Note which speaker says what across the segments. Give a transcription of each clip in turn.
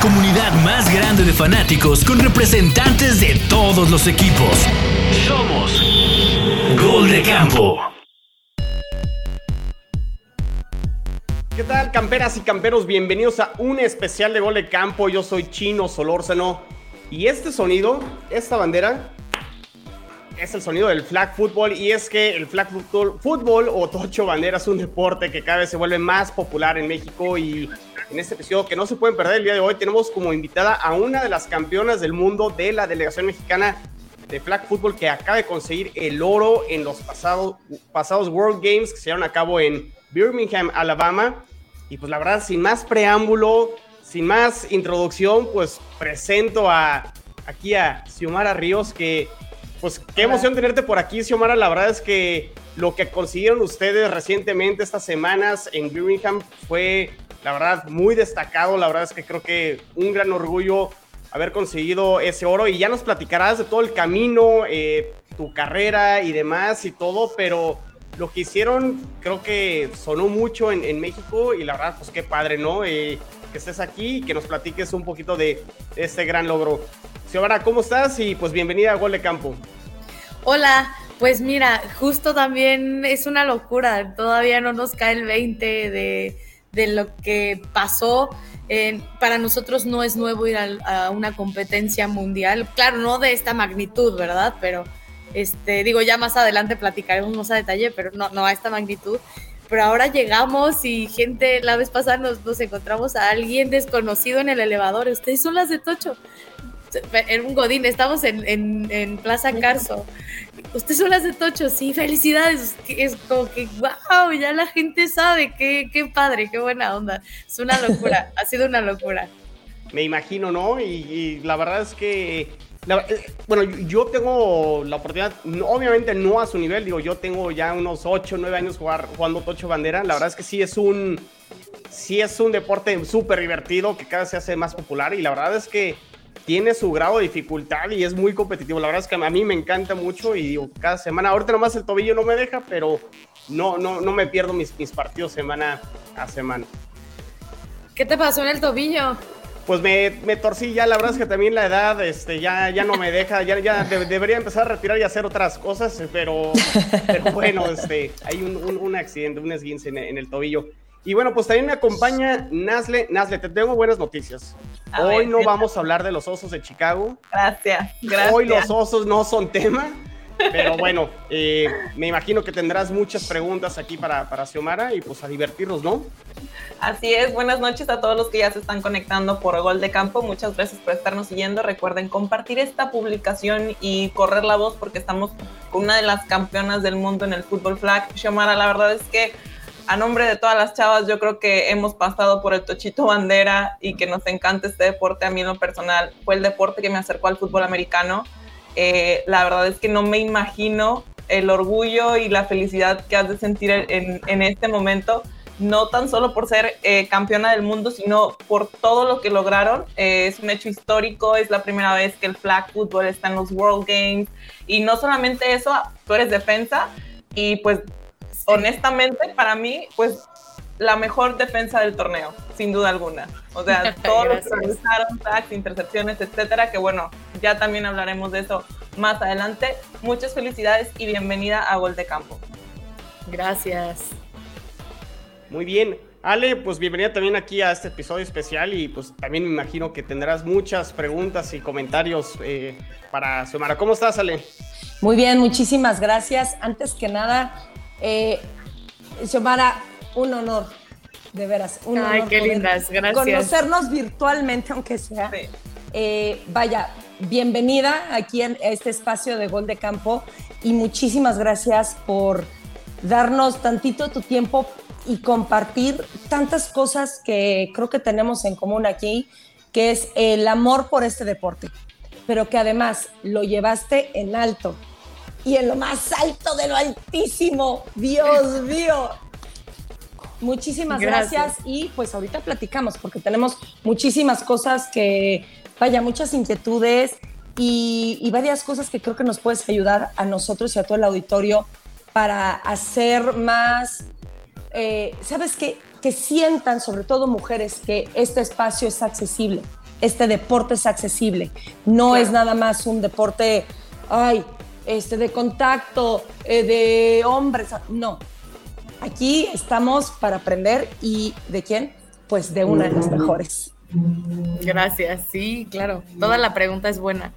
Speaker 1: comunidad más grande de fanáticos con representantes de todos los equipos. Somos Gol de Campo.
Speaker 2: ¿Qué tal, camperas y camperos? Bienvenidos a un especial de Gol de Campo. Yo soy Chino Solórzano. Y este sonido, esta bandera, es el sonido del flag football y es que el flag football, fútbol o tocho bandera es un deporte que cada vez se vuelve más popular en México y en este episodio que no se pueden perder el día de hoy tenemos como invitada a una de las campeonas del mundo de la delegación mexicana de flag football que acaba de conseguir el oro en los pasados, pasados World Games que se llevaron a cabo en Birmingham, Alabama. Y pues la verdad, sin más preámbulo, sin más introducción, pues presento a aquí a Xiomara Ríos que pues qué emoción tenerte por aquí, Xiomara. La verdad es que lo que consiguieron ustedes recientemente, estas semanas en Birmingham, fue, la verdad, muy destacado. La verdad es que creo que un gran orgullo haber conseguido ese oro. Y ya nos platicarás de todo el camino, eh, tu carrera y demás y todo, pero lo que hicieron creo que sonó mucho en, México y la verdad, pues qué padre, ¿no? Eh, que estés aquí y que nos platiques un poquito de este gran logro. Xiomara, ¿cómo estás? Y pues bienvenida a Gol de Campo.
Speaker 3: Hola, pues mira, justo también es una locura, todavía no nos cae el 20 de, de lo que pasó. para nosotros no es nuevo ir a, una competencia mundial, claro, no de esta magnitud, ¿verdad? Pero, este, digo, ya más adelante platicaremos más a detalle, pero no, no a esta magnitud. Pero ahora llegamos y gente, la vez pasada nos, nos encontramos a alguien desconocido en el elevador. Ustedes son las de Tocho en un godín, estamos en, Plaza Carso. Usted son las de Tocho, sí, felicidades. Es como que, wow, ya la gente sabe, qué, qué padre, qué buena onda. Es una locura, ha sido una locura.
Speaker 2: Me imagino, ¿no? Y, la verdad es que, eh, bueno, yo tengo la oportunidad, obviamente no a su nivel, digo, yo tengo ya unos 8, 9 años jugar, jugando Tocho Bandera. La verdad es que sí es un, sí es un deporte súper divertido que cada vez se hace más popular y la verdad es que tiene su grado de dificultad y es muy competitivo. La verdad es que a mí me encanta mucho y digo, cada semana, ahorita nomás el tobillo no me deja, pero no, no, no me pierdo mis, mis partidos semana a semana.
Speaker 3: ¿Qué te pasó en el tobillo?
Speaker 2: Pues me, me, torcí ya, la verdad es que también la edad este, ya, ya no me deja, ya, ya debería empezar a retirar y hacer otras cosas, pero, pero bueno, este, hay un, un, accidente, un esguince en el tobillo. Y bueno, pues también me acompaña Nazle. Nazle, te tengo buenas noticias. Hoy no vamos a hablar de los osos de Chicago.
Speaker 3: Gracias, gracias.
Speaker 2: Hoy los osos no son tema. Pero bueno, eh, me imagino que tendrás muchas preguntas aquí para, para Xiomara y pues a divertirnos, ¿no?
Speaker 4: Así es, buenas noches a todos los que ya se están conectando por Gol de Campo. Muchas gracias por estarnos siguiendo. Recuerden compartir esta publicación y correr la voz porque estamos con una de las campeonas del mundo en el fútbol flag. Xiomara, la verdad es que a nombre de todas las chavas, yo creo que hemos pasado por el Tochito Bandera y que nos encanta este deporte. A mí en lo personal fue el deporte que me acercó al fútbol americano. Eh, la verdad es que no me imagino el orgullo y la felicidad que has de sentir en, este momento, no tan solo por ser eh, campeona del mundo, sino por todo lo que lograron. Eh, es un hecho histórico, es la primera vez que el flag football está en los World Games y no solamente eso, tú eres defensa y pues honestamente, para mí, pues la mejor defensa del torneo, sin duda alguna. O sea, todos los que realizaron, tags, intercepciones, etcétera, que bueno, ya también hablaremos de eso más adelante. Muchas felicidades y bienvenida a Gol de Campo.
Speaker 3: Gracias.
Speaker 2: Muy bien. Ale, pues bienvenida también aquí a este episodio especial y pues también me imagino que tendrás muchas preguntas y comentarios eh, para Xiomara. ¿Cómo estás, Ale?
Speaker 5: Muy bien, muchísimas gracias. Antes que nada, eh, Xiomara, un honor, de veras. Un
Speaker 3: Ay, qué lindas, gracias.
Speaker 5: Conocernos virtualmente, aunque sea. Eh, vaya, bienvenida aquí en este espacio de Gol de Campo y muchísimas gracias por darnos tantito tu tiempo y compartir tantas cosas que creo que tenemos en común aquí, que es el amor por este deporte, pero que además lo llevaste en alto y en lo más alto de lo altísimo. Dios mío. Muchísimas gracias. y pues ahorita platicamos porque tenemos muchísimas cosas que, vaya, muchas inquietudes y, varias cosas que creo que nos puedes ayudar a nosotros y a todo el auditorio para hacer más, eh, ¿sabes qué? Que sientan, sobre todo mujeres, que este espacio es accesible este deporte es accesible. No es nada más un deporte, ay, este, de contacto, eh, de hombres. No. Aquí estamos para aprender y ¿de quién? Pues de una de las mejores.
Speaker 3: Gracias, sí, claro. Toda la pregunta es buena.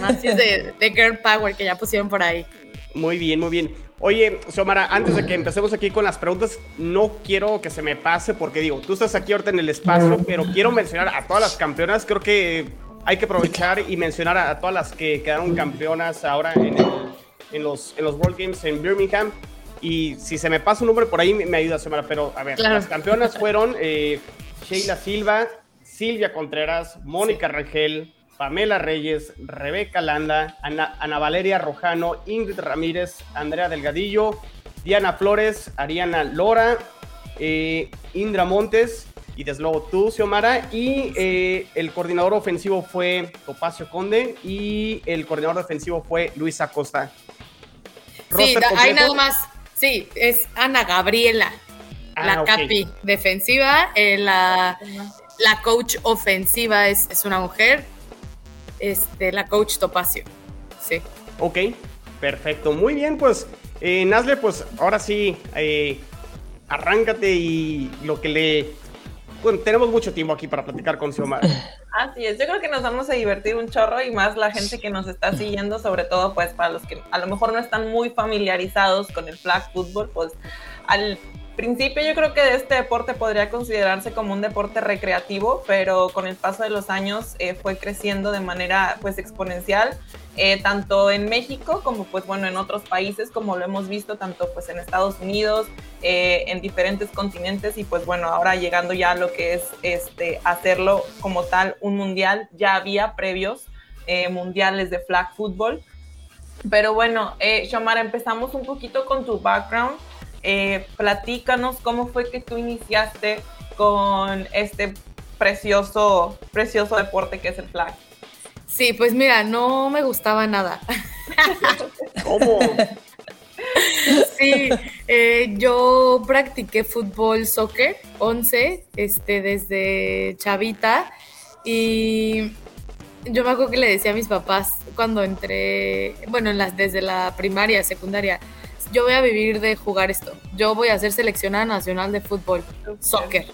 Speaker 3: Más es de, de Girl Power que ya pusieron por ahí.
Speaker 2: Muy bien, muy bien. Oye, Xiomara, antes de que empecemos aquí con las preguntas, no quiero que se me pase porque digo, tú estás aquí ahorita en el espacio, pero quiero mencionar a todas las campeonas. Creo que hay que aprovechar y mencionar a, todas las que quedaron campeonas ahora en, los, en los World Games en Birmingham. Y si se me pasa un nombre por ahí, me, ayuda, Xiomara. Pero a ver, las campeonas fueron eh, Sheila Silva, Silvia Contreras, Mónica Rangel, Pamela Reyes, Rebeca Landa, Ana, Valeria Rojano, Ingrid Ramírez, Andrea Delgadillo, Diana Flores, Ariana Lora, eh, Indra Montes y desde luego tú, Xiomara. Y eh, el coordinador ofensivo fue Topacio Conde y el coordinador defensivo fue Luis Acosta.
Speaker 3: Sí, hay nada más. Sí, es Ana Gabriela, ah, la capi defensiva, eh, la, la coach ofensiva es, es una mujer, este, la coach Topacio. Sí.
Speaker 2: Ok, perfecto. Muy bien, pues, eh, Nazle, pues ahora sí, eh, arráncate y lo que le. Bueno, tenemos mucho tiempo aquí para platicar con Xiomara.
Speaker 4: Así es, yo creo que nos vamos a divertir un chorro y más la gente que nos está siguiendo, sobre todo pues para los que a lo mejor no están muy familiarizados con el flag football, pues al principio yo creo que este deporte podría considerarse como un deporte recreativo, pero con el paso de los años eh, fue creciendo de manera pues exponencial, eh, tanto en México como pues bueno en otros países, como lo hemos visto tanto pues en Estados Unidos, eh, en diferentes continentes y pues bueno ahora llegando ya a lo que es este hacerlo como tal un mundial, ya había previos mundiales de flag football. Pero bueno, eh, empezamos un poquito con tu background. Eh, platícanos cómo fue que tú iniciaste con este precioso, precioso deporte que es el flag.
Speaker 3: Sí, pues mira, no me gustaba nada.
Speaker 2: ¿Cómo?
Speaker 3: Sí, eh, yo practiqué fútbol, soccer, 11, este, desde chavita. Y yo me acuerdo que le decía a mis papás cuando entré, bueno, en las, desde la primaria, secundaria, yo voy a vivir de jugar esto. Yo voy a ser seleccionada nacional de fútbol, soccer.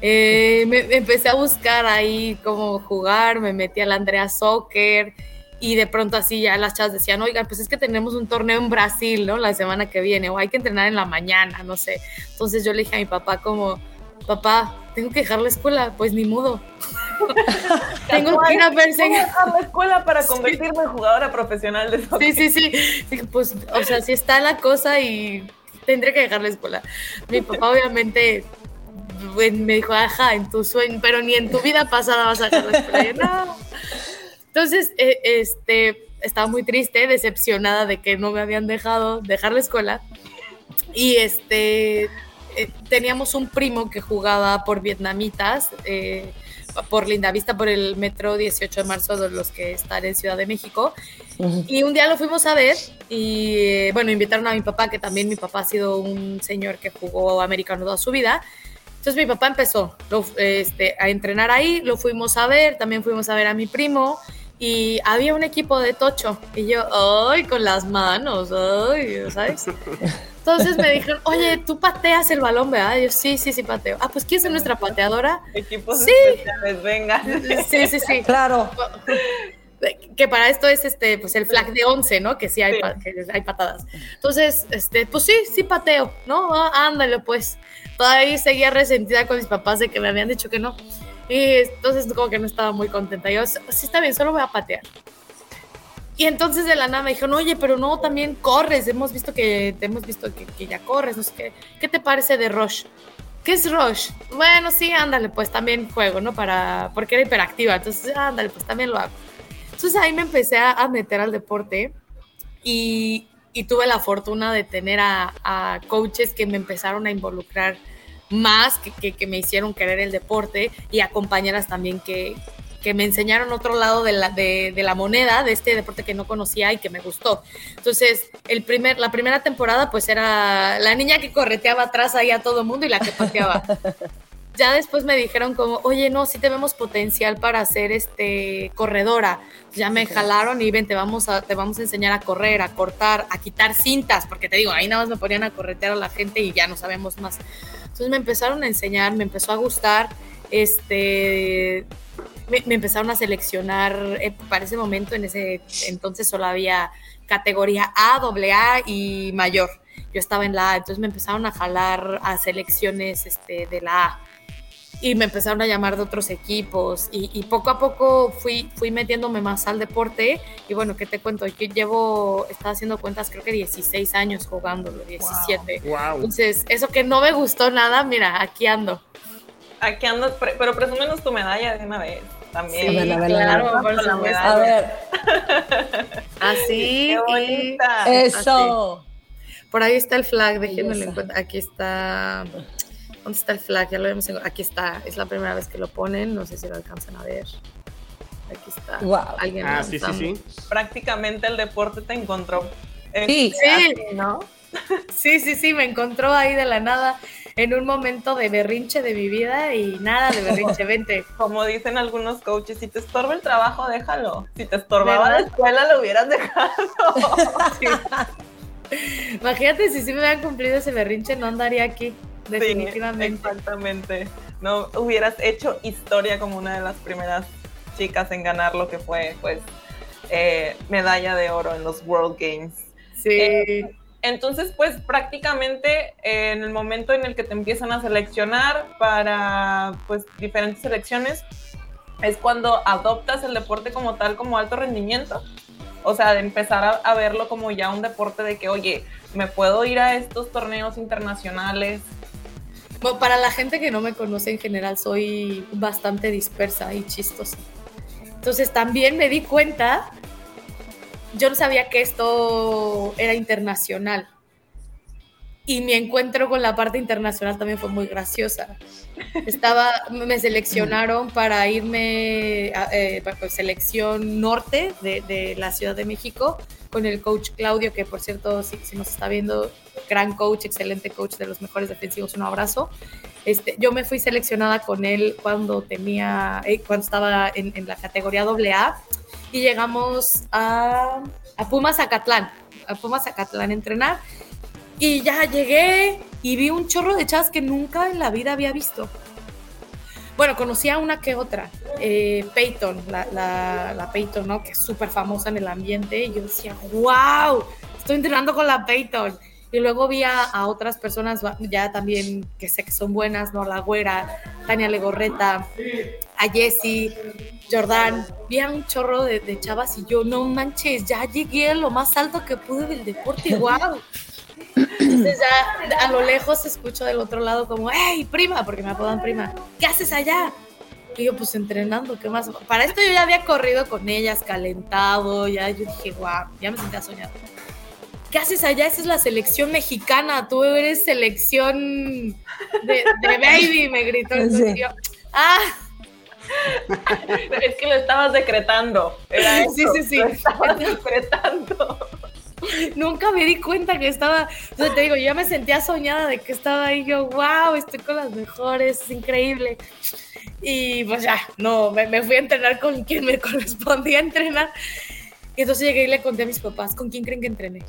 Speaker 3: Eh, me, empecé a buscar ahí cómo jugar, me metí a la Andrea Soccer y de pronto así ya las chavas decían, oigan, pues es que tenemos un torneo en Brasil, ¿no? La semana que viene, o hay que entrenar en la mañana, no sé. Entonces yo le dije a mi papá como, papá, tengo que dejar la escuela, pues ni mudo. tengo que ir a perseguir.
Speaker 4: a la escuela para convertirme en jugadora profesional de soccer.
Speaker 3: Sí, sí, sí. Pues, o sea, si está la cosa y tendré que dejar la escuela. Mi papá obviamente me dijo, ajá, en tu sueño, pero ni en tu vida pasada vas a dejar la escuela. no. Entonces, eh, este, estaba muy triste, decepcionada de que no me habían dejado dejar la escuela. Y este, eh, teníamos un primo que jugaba por vietnamitas, eh, por Lindavista, por el metro 18 de marzo, de los que están en Ciudad de México. Y un día lo fuimos a ver y, eh, bueno, invitaron a mi papá, que también mi papá ha sido un señor que jugó americano toda su vida. Entonces mi papá empezó este, a entrenar ahí, lo fuimos a ver, también fuimos a ver a mi primo y había un equipo de tocho y yo, ay, con las manos, ay, ¿sabes? Entonces me dijeron, oye, tú pateas el balón, ¿verdad? yo, sí, sí, sí, pateo. Ah, pues ¿quién es nuestra pateadora?
Speaker 4: Equipos sí. especiales, venga.
Speaker 3: Sí, sí, sí.
Speaker 5: Claro.
Speaker 3: Que para esto es este, pues el flag de 11, ¿no? Que sí hay, Que hay patadas. Entonces, este, pues sí, sí pateo, ¿no? Ah, ándale, pues. Todavía seguía resentida con mis papás de que me habían dicho que no. Y entonces como que no estaba muy contenta. Yo, sí, está bien, solo voy a patear. Y entonces de la nada me dijeron, oye, pero no, también corres, hemos visto que, hemos visto que, ya corres, no sé qué, ¿qué te parece de Rush? ¿Qué es Rush? Bueno, sí, ándale, pues también juego, ¿no? Para, porque era hiperactiva, entonces, ándale, pues también lo hago. Entonces ahí me empecé a, meter al deporte y, y, tuve la fortuna de tener a, a, coaches que me empezaron a involucrar más, que, que, que me hicieron querer el deporte y a compañeras también que, que me enseñaron otro lado de la, de, la moneda, de este deporte que no conocía y que me gustó. Entonces, el primer, la primera temporada pues era la niña que correteaba atrás ahí a todo el mundo y la que pateaba. ya después me dijeron como, oye, no, sí tenemos potencial para ser este corredora. Ya me jalaron y ven, te vamos a, te vamos a enseñar a correr, a cortar, a quitar cintas, porque te digo, ahí nada más me ponían a corretear a la gente y ya no sabemos más. Entonces me empezaron a enseñar, me empezó a gustar, este, me, empezaron a seleccionar eh, para ese momento, en ese entonces solo había categoría A, AA y mayor. Yo estaba en la A, entonces me empezaron a jalar a selecciones este, de la A y me empezaron a llamar de otros equipos y, poco a poco fui, fui metiéndome más al deporte y bueno, ¿qué te cuento? Yo llevo, estaba haciendo cuentas creo que 16 años jugándolo, 17. Entonces, eso que no me gustó nada, mira, aquí ando.
Speaker 4: Aquí ando, pero presúmenos tu medalla de una vez. También.
Speaker 3: Sí, claro, por la
Speaker 5: A ver.
Speaker 3: Así.
Speaker 4: Qué bonita.
Speaker 5: Eso.
Speaker 3: Por ahí está el flag, déjenme lo encuentro. Aquí está. ¿Dónde está el flag? Ya lo vemos. Aquí está. Es la primera vez que lo ponen. No sé si lo alcanzan a ver. Aquí está.
Speaker 5: Wow.
Speaker 2: ¿Alguien ah, sí, sí, sí.
Speaker 4: Prácticamente el deporte te encontró.
Speaker 3: Sí, sí. ¿no? Sí, sí, sí, me encontró ahí de la nada en un momento de berrinche de mi vida y nada de berrinche, vente.
Speaker 4: Como dicen algunos coaches, si te estorba el trabajo, déjalo. Si te estorbaba la escuela, lo hubieras dejado.
Speaker 3: Imagínate si sí me hubieran cumplido ese berrinche, no andaría aquí. Definitivamente.
Speaker 4: exactamente. No hubieras hecho historia como una de las primeras chicas en ganar lo que fue, pues, eh, medalla de oro en los World Games.
Speaker 3: Sí. Eh,
Speaker 4: entonces, pues prácticamente en el momento en el que te empiezan a seleccionar para pues diferentes selecciones, es cuando adoptas el deporte como tal, como alto rendimiento. O sea, de empezar a verlo como ya un deporte de que, oye, me puedo ir a estos torneos internacionales,
Speaker 3: para la gente que no me conoce en general, soy bastante dispersa y chistosa. Entonces también me di cuenta, yo no sabía que esto era internacional. Y mi encuentro con la parte internacional también fue muy graciosa. Estaba, me seleccionaron para irme a eh, pues, selección norte de, de la Ciudad de México con el coach Claudio, que por cierto, si, si, nos está viendo, gran coach, excelente coach de los mejores defensivos, un abrazo. Este, yo me fui seleccionada con él cuando tenía, eh, cuando estaba en, en, la categoría AA y llegamos a, a Pumas Zacatlán, a Pumas Zacatlán a entrenar. Y ya llegué y vi un chorro de chavas que nunca en la vida había visto. Bueno, conocía una que otra, eh, Peyton, la, la, la, Peyton, ¿no? Que es súper famosa en el ambiente. Y yo decía, wow, estoy entrenando con la Peyton. Y luego vi a, otras personas ya también que sé que son buenas, ¿no? La Güera, Tania Legorreta, a Jessie, Jordán. Vi a un chorro de, de, chavas y yo, no manches, ya llegué a lo más alto que pude del deporte, wow. Entonces ya a lo lejos escucho del otro lado como, hey, prima, porque me apodan prima, ¿qué haces allá? Y yo, pues entrenando, ¿qué más? Para esto yo ya había corrido con ellas, calentado, ya yo dije, wow, ya me sentía soñado. ¿Qué haces allá? Esa es la selección mexicana, tú eres selección de, baby, me gritó. el Yo, ah,
Speaker 4: es que lo estabas decretando.
Speaker 3: sí, sí, sí. Lo
Speaker 4: estabas decretando.
Speaker 3: Nunca me di cuenta que estaba, o sea, te digo, yo ya me sentía soñada de que estaba ahí, yo, wow, estoy con las mejores, es increíble. Y pues ya, no, me, fui a entrenar con quien me correspondía entrenar. Y entonces llegué y le conté a mis papás, ¿con quién creen que entrené?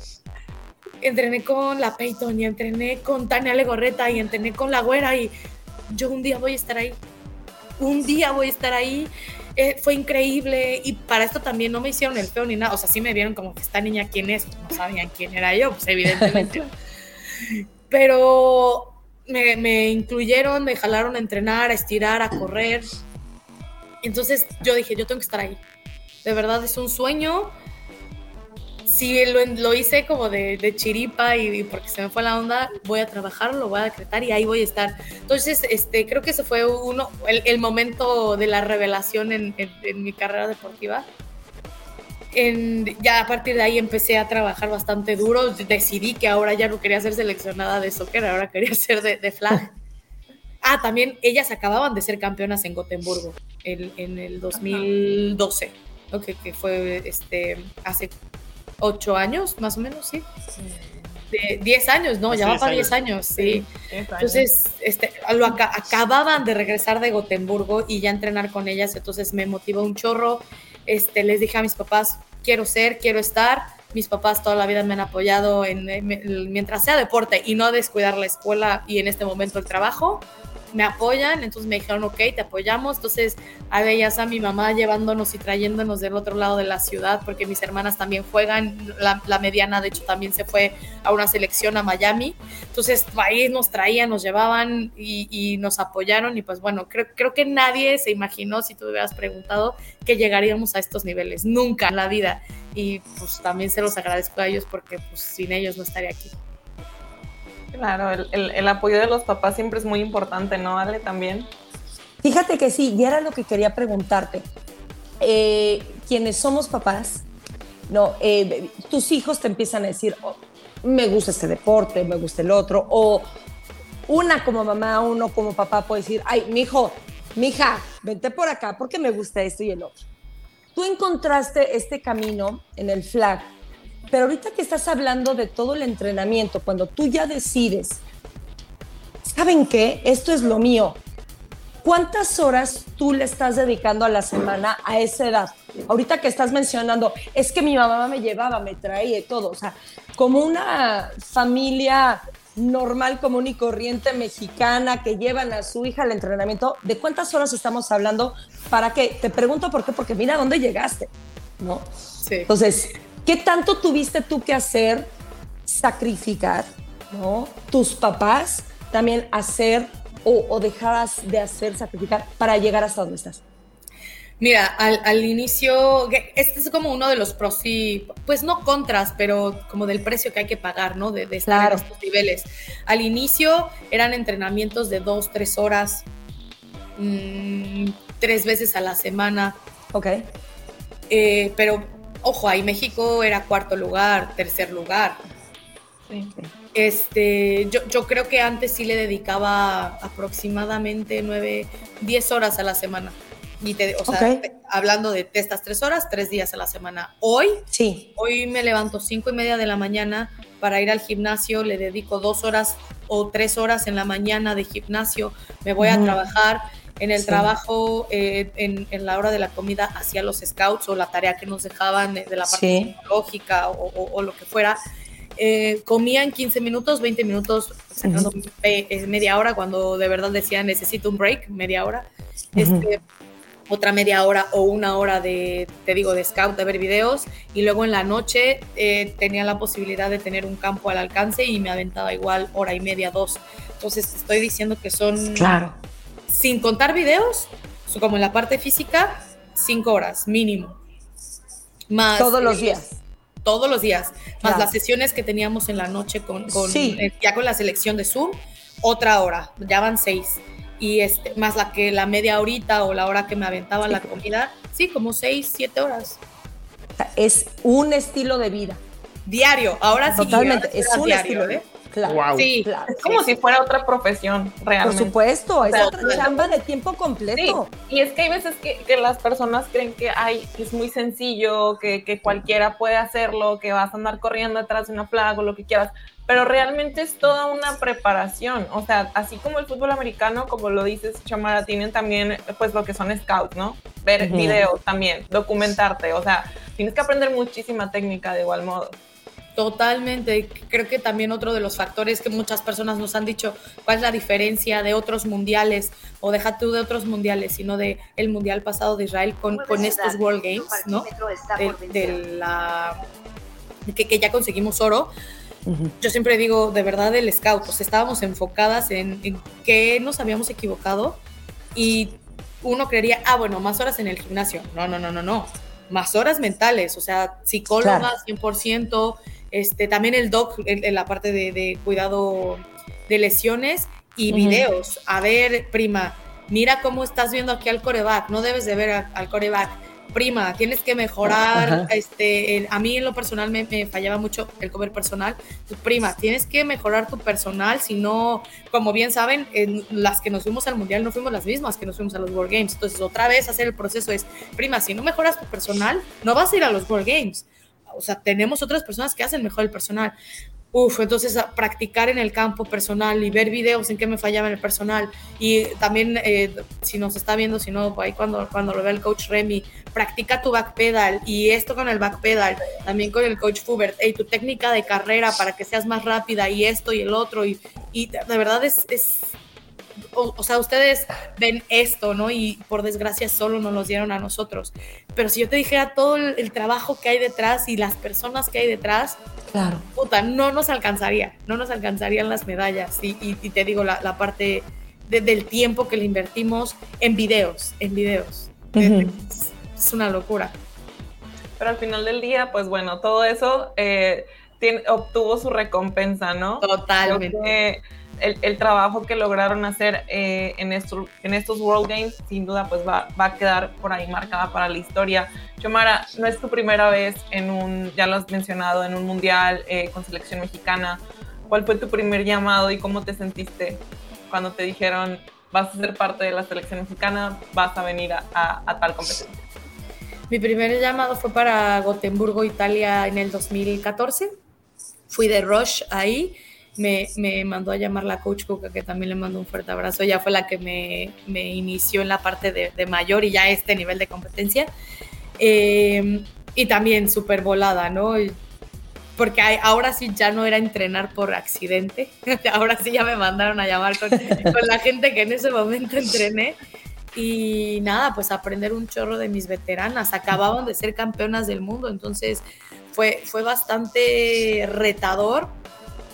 Speaker 3: Entrené con la Peyton y entrené con Tania Legorreta y entrené con la Güera y yo un día voy a estar ahí. Un día voy a estar ahí eh, fue increíble y para esto también no me hicieron el feo ni nada, o sea, sí me vieron como que esta niña quién es, no sabían quién era yo, pues evidentemente. Pero me, me, incluyeron, me jalaron a entrenar, a estirar, a correr. Entonces yo dije, yo tengo que estar ahí. De verdad es un sueño si lo, hice como de, chiripa y, porque se me fue la onda, voy a trabajar, lo voy a decretar y ahí voy a estar. Entonces, este, creo que ese fue uno, el, momento de la revelación en, mi carrera deportiva. ya a partir de ahí empecé a trabajar bastante duro. Decidí que ahora ya no quería ser seleccionada de soccer, ahora quería ser de, flag. Ah, también ellas acababan de ser campeonas en Gotemburgo en, el 2012, que fue este, hace ocho años, más o menos, sí. De 10 años, no, ya va para 10 años, sí. entonces, este, lo acababan de regresar de Gotemburgo y ya entrenar con ellas, entonces me motivó un chorro. Este, les dije a mis papás, quiero ser, quiero estar. Mis papás toda la vida me han apoyado en, mientras sea deporte y no descuidar la escuela y en este momento el trabajo me apoyan, entonces me dijeron, ok, te apoyamos. Entonces, a veías a mi mamá llevándonos y trayéndonos del otro lado de la ciudad, porque mis hermanas también juegan. La, mediana, de hecho, también se fue a una selección a Miami. Entonces, ahí nos traían, nos llevaban y, nos apoyaron. Y pues bueno, creo, creo que nadie se imaginó, si tú hubieras preguntado, que llegaríamos a estos niveles. Nunca en la vida. Y pues también se los agradezco a ellos porque pues sin ellos no estaría aquí.
Speaker 4: Claro, el, apoyo de los papás siempre es muy importante, ¿no, Ale? También.
Speaker 5: Fíjate que sí, y era lo que quería preguntarte. Eh, quienes somos papás, no, eh, tus hijos te empiezan a decir, oh, me gusta este deporte, me gusta el otro, o una como mamá, uno como papá puede decir, ay, mi hijo, mi hija, vente por acá porque me gusta esto y el otro. Tú encontraste este camino en el flag pero ahorita que estás hablando de todo el entrenamiento, cuando tú ya decides, ¿saben qué? Esto es lo mío. ¿Cuántas horas tú le estás dedicando a la semana a esa edad? Ahorita que estás mencionando, es que mi mamá me llevaba, me traía y todo. O sea, como una familia normal, común y corriente mexicana que llevan a su hija al entrenamiento, ¿de cuántas horas estamos hablando? ¿Para qué? Te pregunto por qué, porque mira dónde llegaste, ¿no? Sí. Entonces, ¿Qué tanto tuviste tú que hacer, sacrificar, ¿no? Tus papás también hacer o, o de hacer, sacrificar para llegar hasta donde estás?
Speaker 3: Mira, al, inicio, este es como uno de los pros y, pues no contras, pero como del precio que hay que pagar, ¿no? De, estar en estos niveles. Al inicio eran entrenamientos de dos, tres horas, mm, tres veces a la semana.
Speaker 5: Ok.
Speaker 3: Eh, pero ojo, ahí México era cuarto lugar, tercer lugar. Este, yo, yo, creo que antes sí le dedicaba aproximadamente nueve, diez horas a la semana. Y te, o sea, hablando de estas tres horas, tres días a la semana. Hoy,
Speaker 5: sí.
Speaker 3: hoy me levanto cinco y media de la mañana para ir al gimnasio, le dedico dos horas o tres horas en la mañana de gimnasio, me voy a trabajar en el trabajo, eh, en, la hora de la comida, hacía los scouts o la tarea que nos dejaban de, la parte lógica o, lo que fuera. Eh, comían 15 minutos, 20 minutos, sacando media hora cuando de verdad decía necesito un break, media hora. Este, otra media hora o una hora de, te digo, de scout, de ver videos, y luego en la noche eh, tenía la posibilidad de tener un campo al alcance y me aventaba igual hora y media, dos. Entonces te estoy diciendo que son
Speaker 5: claro
Speaker 3: sin contar videos, como en la parte física, cinco horas mínimo.
Speaker 5: Más, todos los días.
Speaker 3: Todos los días. Más las sesiones que teníamos en la noche con, eh, ya con la selección de Zoom, otra hora, ya van seis. Y este, más la que la media horita o la hora que me aventaba la comida, sí, como seis, siete horas.
Speaker 5: Es un estilo de vida.
Speaker 3: Diario, ahora sí.
Speaker 5: Totalmente, es un estilo. ¿eh?
Speaker 4: Claro, sí, es como si fuera otra profesión, realmente.
Speaker 5: Por supuesto, es otra chamba de tiempo completo.
Speaker 4: Y es que hay veces que, las personas creen que ay, es muy sencillo, que, que, cualquiera puede hacerlo, que vas a andar corriendo detrás de una plaga o lo que quieras, pero realmente es toda una preparación. O sea, así como el fútbol americano, como lo dices, Chamara, tienen también pues lo que son scouts, ¿no? Ver videos también, documentarte, o sea, tienes que aprender muchísima técnica de igual modo.
Speaker 3: Totalmente. Creo que también otro de los factores que muchas personas nos han dicho, cuál es la diferencia de otros mundiales, o deja tú de otros mundiales, sino de el mundial pasado de Israel con, con estos World Games, ¿no? De, la que, que, ya conseguimos oro. Yo siempre digo, de verdad, el scout, pues estábamos enfocadas en, en que nos habíamos equivocado y uno creería, ah, bueno, más horas en el gimnasio. No, no, no, no, no. Más horas mentales, o sea, psicóloga 100%, este, también el doc en, la parte de, cuidado de lesiones y videos. A ver, prima, mira cómo estás viendo aquí al coreback, no debes de ver al coreback. Prima, tienes que mejorar, este, a mí en lo personal me, fallaba mucho el comer personal. prima, tienes que mejorar tu personal, si no, como bien saben, en las que nos fuimos al mundial no fuimos las mismas que nos fuimos a los World Games. Entonces, otra vez hacer el proceso es, prima, si no mejoras tu personal, no vas a ir a los World Games o sea, tenemos otras personas que hacen mejor el personal. Uf, entonces practicar en el campo personal y ver videos en qué me fallaba en el personal. Y también, eh, si nos está viendo, si no, ahí cuando, cuando lo ve el coach Remy, practica tu backpedal y esto con el backpedal, también con el coach Fubert, y tu técnica de carrera para que seas más rápida y esto y el otro. Y, y de verdad es, es o, sea, ustedes ven esto, ¿no? Y por desgracia solo nos los dieron a nosotros. Pero si yo te dijera todo el, trabajo que hay detrás y las personas que hay detrás,
Speaker 5: claro.
Speaker 3: puta, no nos alcanzaría, no nos alcanzarían las medallas. Y, te digo, la, parte del tiempo que le invertimos en videos, en videos. es, una locura.
Speaker 4: Pero al final del día, pues bueno, todo eso eh, obtuvo su recompensa, ¿no?
Speaker 3: Totalmente
Speaker 4: el, trabajo que lograron hacer eh, en, estos, en estos World Games, sin duda, pues va, va, a quedar por ahí marcada para la historia. Chomara, no es tu primera vez en un, ya lo has mencionado, en un mundial eh, con selección mexicana. ¿Cuál fue tu primer llamado y cómo te sentiste cuando te dijeron vas a ser parte de la selección mexicana, vas a venir a, a tal competencia?
Speaker 3: Mi primer llamado fue para Gotemburgo, Italia, en el 2014. Fui de Rush ahí me, me, mandó a llamar la coach Coca, que también le mando un fuerte abrazo. Ella fue la que me, me inició en la parte de, mayor y ya este nivel de competencia. Eh, y también súper volada, ¿no? Porque ahora sí ya no era entrenar por accidente, ahora sí ya me mandaron a llamar con, con la gente que en ese momento entrené. Y nada, pues aprender un chorro de mis veteranas. Acababan de ser campeonas del mundo, entonces fue, fue bastante retador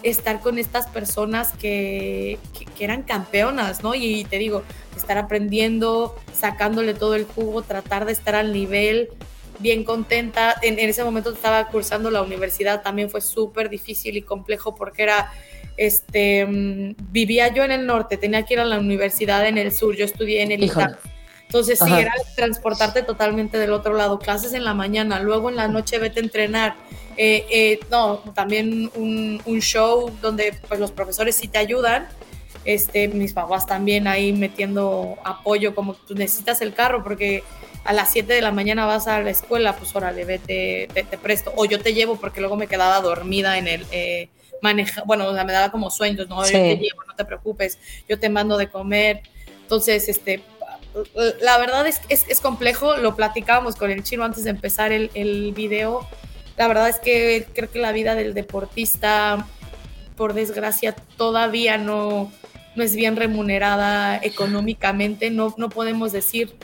Speaker 3: estar con estas personas que, eran campeonas, ¿no? Y, te digo, estar aprendiendo, sacándole todo el jugo, tratar de estar al nivel, bien contenta. En, ese momento estaba cursando la universidad, también fue súper difícil y complejo porque era, este, mm, vivía yo en el norte, tenía que ir a la universidad en el sur, yo estudié en el ITAM. Entonces, sí, era transportarte totalmente del otro lado, clases en la mañana, luego en la noche vete a entrenar eh, eh, no, también un, show donde pues, los profesores sí te ayudan. Este, mis papás también ahí metiendo apoyo, como tú necesitas el carro porque a las 7 de la mañana vas a la escuela, pues órale, vete, te, presto. O yo te llevo porque luego me quedaba dormida en el eh, maneja, bueno, o sea, me daba como sueños, no, yo te llevo, no te preocupes, yo te mando de comer. Entonces, este, la verdad es, es, es complejo, lo platicábamos con el chino antes de empezar el, el video la verdad es que creo que la vida del deportista, por desgracia, todavía no, no es bien remunerada económicamente. No, no podemos decir,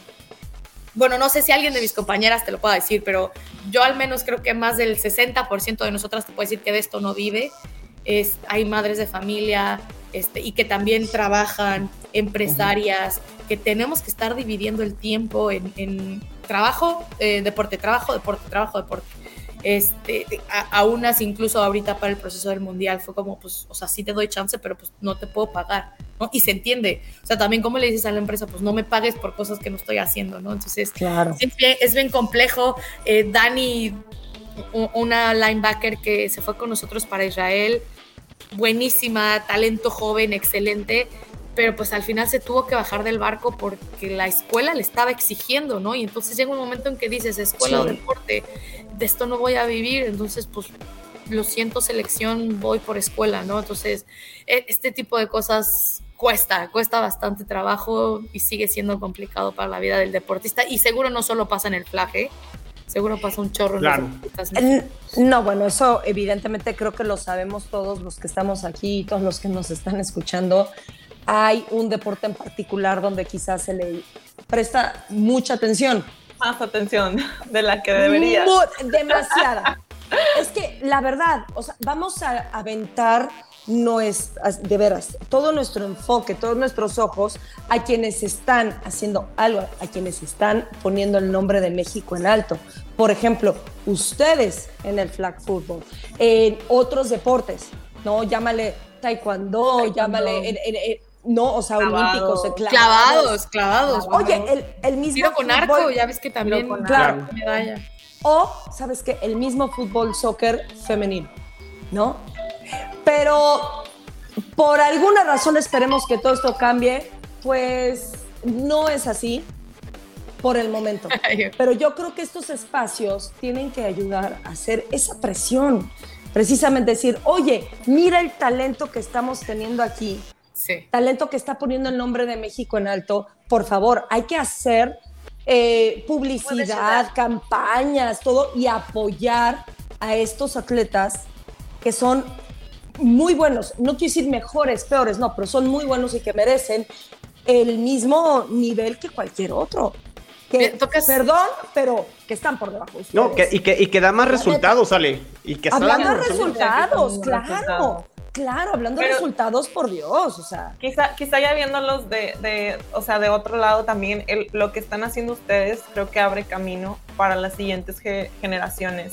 Speaker 3: bueno, no sé si alguien de mis compañeras te lo pueda decir, pero yo al menos creo que más del 60% de nosotras te puede decir que de esto no vive. Es, hay madres de familia este, y que también trabajan, empresarias, que tenemos que estar dividiendo el tiempo en, trabajo, eh, deporte, trabajo, deporte, trabajo, deporte. Este, a, unas incluso ahorita para el proceso del mundial fue como, pues, o sea, sí te doy chance, pero pues no te puedo pagar, ¿no? Y se entiende. O sea, también como le dices a la empresa, pues no me pagues por cosas que no estoy haciendo, ¿no? Entonces,
Speaker 5: claro.
Speaker 3: es bien complejo. Eh, Dani, una linebacker que se fue con nosotros para Israel, buenísima, talento joven, excelente pero pues al final se tuvo que bajar del barco porque la escuela le estaba exigiendo, ¿no? Y entonces llega un momento en que dices, escuela o deporte, de esto no voy a vivir, entonces pues lo siento, selección, voy por escuela, ¿no? Entonces, e, este tipo de cosas cuesta, cuesta bastante trabajo y sigue siendo complicado para la vida del deportista y seguro no solo pasa en el flaje, seguro pasa un chorro.
Speaker 2: Claro.
Speaker 5: no, bueno, eso evidentemente creo que lo sabemos todos los que estamos aquí y todos los que nos están escuchando hay un deporte en particular donde quizás se le presta mucha atención.
Speaker 4: Más atención de la que debería.
Speaker 5: demasiada. es que la verdad, o sea, vamos a aventar no es de veras todo nuestro enfoque, todos nuestros ojos a quienes están haciendo algo, a quienes están poniendo el nombre de México en alto. Por ejemplo, ustedes en el flag football, en otros deportes, ¿no? Llámale taekwondo, llámale no, o sea, olímpicos,
Speaker 3: clavados. Clavados,
Speaker 5: Oye, el, el, mismo.
Speaker 3: Tiro con arco, ya ves que también.
Speaker 5: claro. Medalla. O, ¿sabes qué? El mismo fútbol, soccer femenino, ¿no? Pero por alguna razón esperemos que todo esto cambie, pues no es así por el momento. Pero yo creo que estos espacios tienen que ayudar a hacer esa presión. Precisamente decir, oye, mira el talento que estamos teniendo aquí,
Speaker 3: Sí.
Speaker 5: talento que está poniendo el nombre de México en alto, por favor, hay que hacer eh, publicidad, campañas, todo, y apoyar a estos atletas que son muy buenos, no quiero decir mejores, peores, no, pero son muy buenos y que merecen el mismo nivel que cualquier otro. Que,
Speaker 3: tocas-
Speaker 5: Perdón, pero que están por debajo. de
Speaker 2: No, que,
Speaker 5: ustedes.
Speaker 2: y, que, y que da más resultados, Ale. Y que está
Speaker 5: Hablando de resultados, claro, claro, hablando de resultados, por Dios, o sea.
Speaker 4: Quizá, quizá ya viéndolos de, de, o sea, de otro lado también, el- lo que están haciendo ustedes creo que abre camino para las siguientes ge- generaciones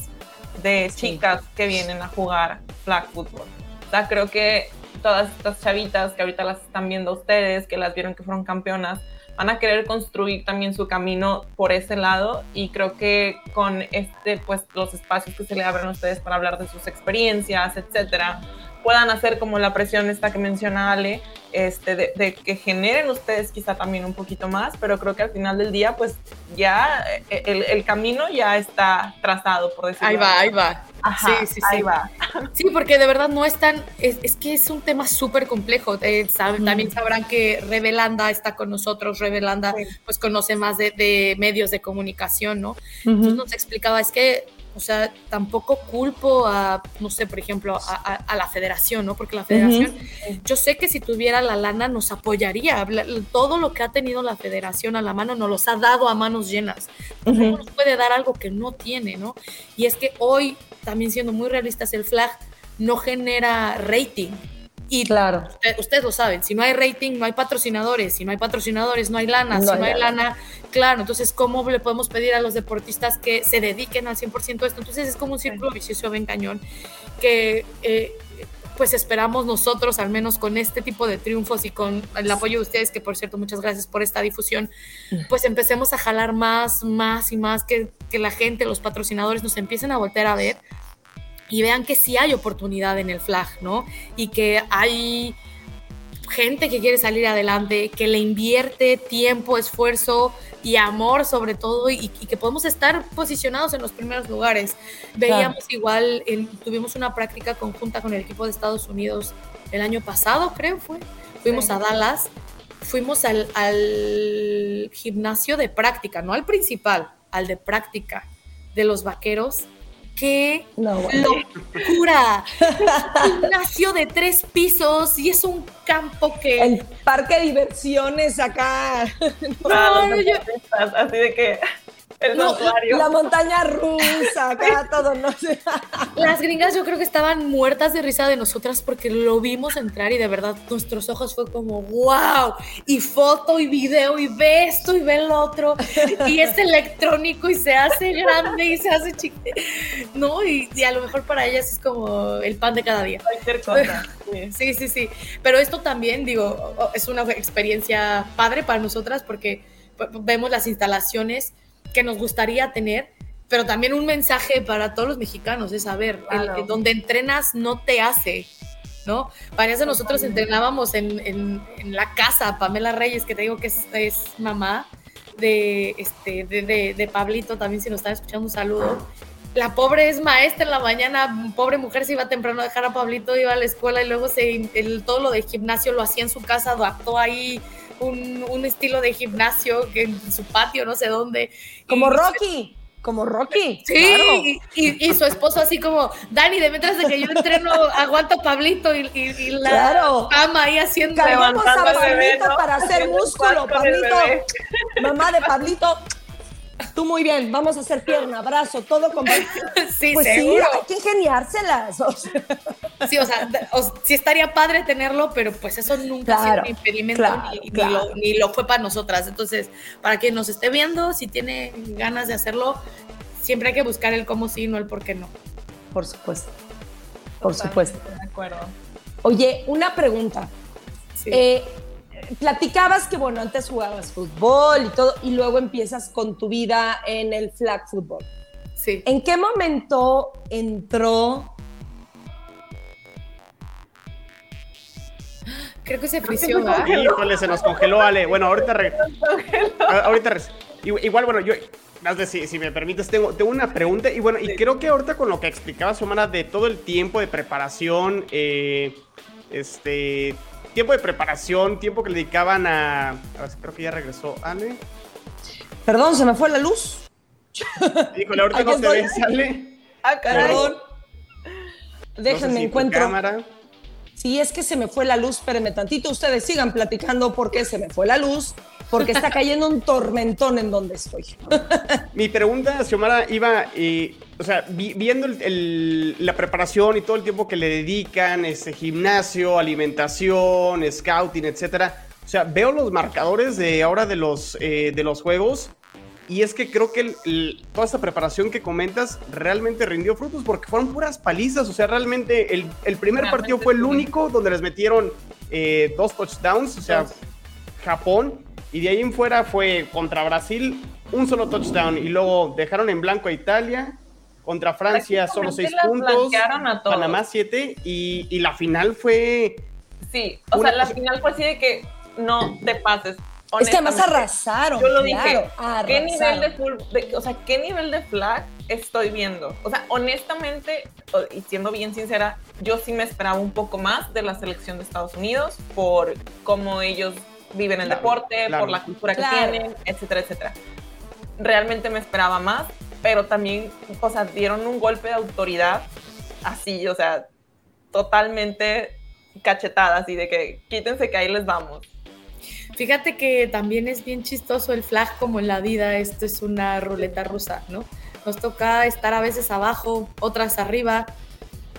Speaker 4: de chicas que vienen a jugar flag football. O creo que todas estas chavitas que ahorita las están viendo ustedes, que las vieron que fueron campeonas, van a querer construir también su camino por ese lado. Y creo que con este, pues los espacios que se le abren a ustedes para hablar de sus experiencias, etcétera, puedan hacer como la presión esta que menciona Ale, este, de, de que generen ustedes quizá también un poquito más, pero creo que al final del día, pues ya eh, el, el camino ya está trazado, por decirlo
Speaker 3: Ahí va, ahí va.
Speaker 4: Ajá,
Speaker 3: Sí, sí,
Speaker 4: ahí
Speaker 3: sí.
Speaker 4: va.
Speaker 3: Sí, porque de verdad no es tan, es, es que es un tema súper complejo. Eh, sab- También sabrán que Rebelanda está con nosotros, Rebelanda
Speaker 4: Sí.
Speaker 3: pues conoce más de, de medios de comunicación, ¿no? Entonces nos explicaba, es que, o sea, tampoco culpo a, no sé, por ejemplo, a, a- a la federación, ¿no? Porque la federación, yo sé que si tuviera la lana nos apoyaría. Todo lo que ha tenido la federación a la mano nos los ha dado a manos llenas. Pues, ¿Cómo nos puede dar algo que no tiene, no? Y es que hoy, también siendo muy realistas, el flag no genera rating. Y
Speaker 5: Claro.
Speaker 3: usted- ustedes lo saben, si no hay rating, no hay patrocinadores, si no hay patrocinadores, no hay lana,
Speaker 5: No
Speaker 3: si
Speaker 5: hay
Speaker 3: no hay
Speaker 5: lana.
Speaker 3: lana, claro, entonces, ¿cómo le podemos pedir a los deportistas que se dediquen al 100% a esto? Entonces, es como un círculo vicioso bien cañón que... eh, pues esperamos nosotros, al menos con este tipo de triunfos y con el apoyo de ustedes, que por cierto, muchas gracias por esta difusión, pues empecemos a jalar más, más y más, que, que la gente, los patrocinadores nos empiecen a voltear a ver y vean que sí hay oportunidad en el flag, ¿no? Y que hay gente que quiere salir adelante, que le invierte tiempo, esfuerzo y amor sobre todo y, y que podemos estar posicionados en los primeros lugares. Veíamos igual, en- tuvimos una práctica conjunta con el equipo de Estados Unidos el año pasado, creo fue. Fuimos
Speaker 4: Sí.
Speaker 3: a Dallas, fuimos al, al gimnasio de práctica, no al principal, al de práctica de los vaqueros. ¡Qué
Speaker 5: No, bueno.
Speaker 3: locura! un gimnasio de tres pisos y es un campo que...
Speaker 5: El parque de diversiones acá.
Speaker 4: Los
Speaker 3: No, yo-
Speaker 4: así de que el
Speaker 3: No,
Speaker 4: santuario.
Speaker 5: La montaña rusa, acá todo, no sé.
Speaker 3: Las gringas yo creo que estaban muertas de risa de nosotras porque lo vimos entrar y de verdad nuestros ojos fue como wow y foto y video y ve esto y ve lo otro y es electrónico y se hace grande y se hace chiquito no y, y a lo mejor para ellas es como el pan de cada día
Speaker 4: Cualquier cosa. sí.
Speaker 3: Sí, sí. Pero esto también, digo, es una experiencia padre para nosotras porque p- vemos las instalaciones que nos gustaría tener, pero también un mensaje para todos los mexicanos es saber,
Speaker 4: Claro.
Speaker 3: el donde entrenas no te hace. ¿No? Varias de nosotros entrenábamos en, en- en la casa, Pamela Reyes, que te digo que es, es mamá de, este, de, de- de Pablito, también si nos están escuchando un saludo la pobre es maestra en la mañana, pobre mujer se iba temprano a dejar a Pablito, iba a la escuela y luego se, el, todo lo de gimnasio lo hacía en su casa, adaptó ahí un, un estilo de gimnasio que en su patio, no sé dónde.
Speaker 5: Como Rocky, como Rocky.
Speaker 3: Sí,
Speaker 5: claro.
Speaker 3: y, y- y su esposo así como, Dani, de mientras de que yo entreno, aguanto a Pablito y, la
Speaker 5: Claro.
Speaker 3: cama ahí haciendo...
Speaker 5: A
Speaker 4: bebé,
Speaker 5: Pablito
Speaker 4: ¿no?
Speaker 5: para hacer músculo, Pablito. Mamá de Pablito, tú muy bien, vamos a hacer pierna, brazo, todo con
Speaker 3: Sí,
Speaker 5: Pues sí,
Speaker 3: seguro.
Speaker 5: hay que ingeniárselas. o sea.
Speaker 3: Sí, o sea, o- sí estaría padre tenerlo, pero pues eso nunca ha sido
Speaker 5: Claro,
Speaker 3: un impedimento
Speaker 5: claro,
Speaker 3: ni, ni
Speaker 5: claro.
Speaker 3: lo, ni lo fue para nosotras. Entonces, para quien nos esté viendo, si tiene ganas de hacerlo, siempre hay que buscar el cómo sí, no el por qué no.
Speaker 5: Por supuesto. Por supuesto.
Speaker 4: De acuerdo.
Speaker 5: Oye, una pregunta.
Speaker 3: Sí.
Speaker 5: Eh, platicabas que, bueno, antes jugabas fútbol y todo, y luego empiezas con tu vida en el flag fútbol.
Speaker 3: sí.
Speaker 5: ¿En qué momento entró?
Speaker 3: Creo que se frició, ¿verdad?
Speaker 2: Híjole, se nos congeló, Ale. Bueno, ahorita. re- a- ahorita. re- Igual, bueno, yo. si, si me permites, tengo, tengo, una pregunta. Y bueno, y creo que ahorita con lo que explicaba Xiomara de todo el tiempo de preparación, eh, este, tiempo de preparación, tiempo que le dedicaban a. a creo que ya regresó Ale.
Speaker 5: Perdón, se me fue la luz.
Speaker 2: Híjole, ahorita no se ve, sale.
Speaker 4: Ah, Perdón.
Speaker 5: Déjenme encuentro. Cámara. Sí, es que se me fue la luz, espérenme tantito. Ustedes sigan platicando porque se me fue la luz, porque está cayendo un tormentón en donde estoy.
Speaker 2: Mi pregunta, Xiomara, iba, eh, o sea, viendo la preparación y todo el tiempo que le dedican, ese gimnasio, alimentación, scouting, etcétera. O sea, veo los marcadores de ahora de los, eh, de los juegos y es que creo que toda esa preparación que comentas realmente rindió frutos porque fueron puras palizas. O sea, realmente el, primer partido fue el único donde les metieron eh, dos touchdowns, o sea, Japón. Y de ahí en fuera fue contra Brasil un solo touchdown. Y luego dejaron en blanco a Italia. Contra Francia solo seis puntos. Panamá siete. Y, y, la final fue.
Speaker 4: Sí, o sea, la final fue así de que no te pases
Speaker 5: es que además arrasaron.
Speaker 4: Yo lo dije. ¿Qué nivel de, full, o sea, ¿qué nivel de flag estoy viendo? O sea, honestamente, y siendo bien sincera, yo sí me esperaba un poco más de la selección de Estados Unidos por cómo ellos viven el deporte, por la cultura que tienen, etcétera, etcétera. Realmente me esperaba más, pero también, o sea, dieron un golpe de autoridad así, o sea, totalmente cachetadas y de que quítense que ahí les vamos.
Speaker 3: Fíjate que también es bien chistoso el flag como en la vida, esto es una ruleta rusa, ¿no? Nos toca estar a veces abajo, otras arriba.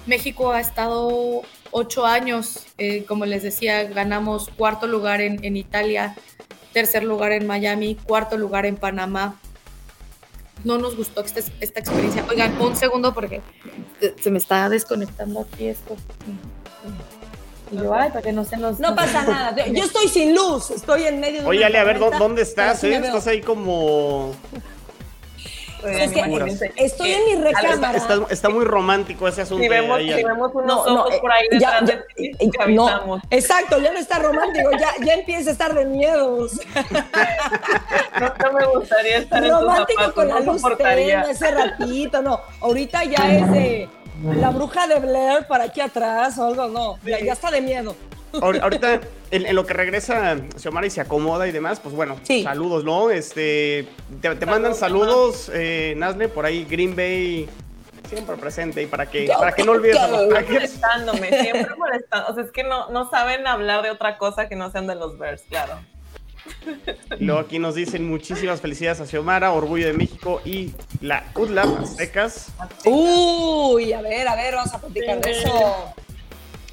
Speaker 3: México ha estado ocho años, eh, como les decía, ganamos cuarto lugar en, en Italia, tercer lugar en Miami, cuarto lugar en Panamá. No nos gustó esta, esta experiencia. Oigan, un segundo porque se me está desconectando aquí esto. Y yo, ay, para que no se nos...
Speaker 5: No pasa nada. Yo estoy sin luz, estoy en medio de
Speaker 2: Oye, Ale, a ver, ¿dónde estás? Eh? Estás ahí como...
Speaker 5: Es que estoy en mi recámara.
Speaker 2: Está, está, muy romántico ese asunto.
Speaker 4: Si vemos, si vemos unos no, ojos no, por ahí ya, ya, de
Speaker 5: no, Exacto, ya no está romántico, ya, ya empieza a estar de miedos.
Speaker 4: no, me gustaría estar
Speaker 5: romántico
Speaker 4: en tus zapatos,
Speaker 5: con la luz tenue, ese ratito, no. Ahorita ya es de la bruja de Blair para aquí atrás o algo, no, ya, está de miedo.
Speaker 2: Ahorita, en, lo que regresa Xiomara y se acomoda y demás, pues bueno, saludos, ¿no? Este, te, mandan saludos, eh, Nazle, por ahí Green Bay siempre presente y para que, para que no olvides a los
Speaker 4: Packers. Molestándome, siempre molestando. O sea, es que no, no saben hablar de otra cosa que no sean de los Bears, claro.
Speaker 2: Luego aquí nos dicen muchísimas felicidades a Xiomara, Orgullo de México y la UDLAP Aztecas.
Speaker 5: Uy, a ver, a ver, vamos a platicar de eso.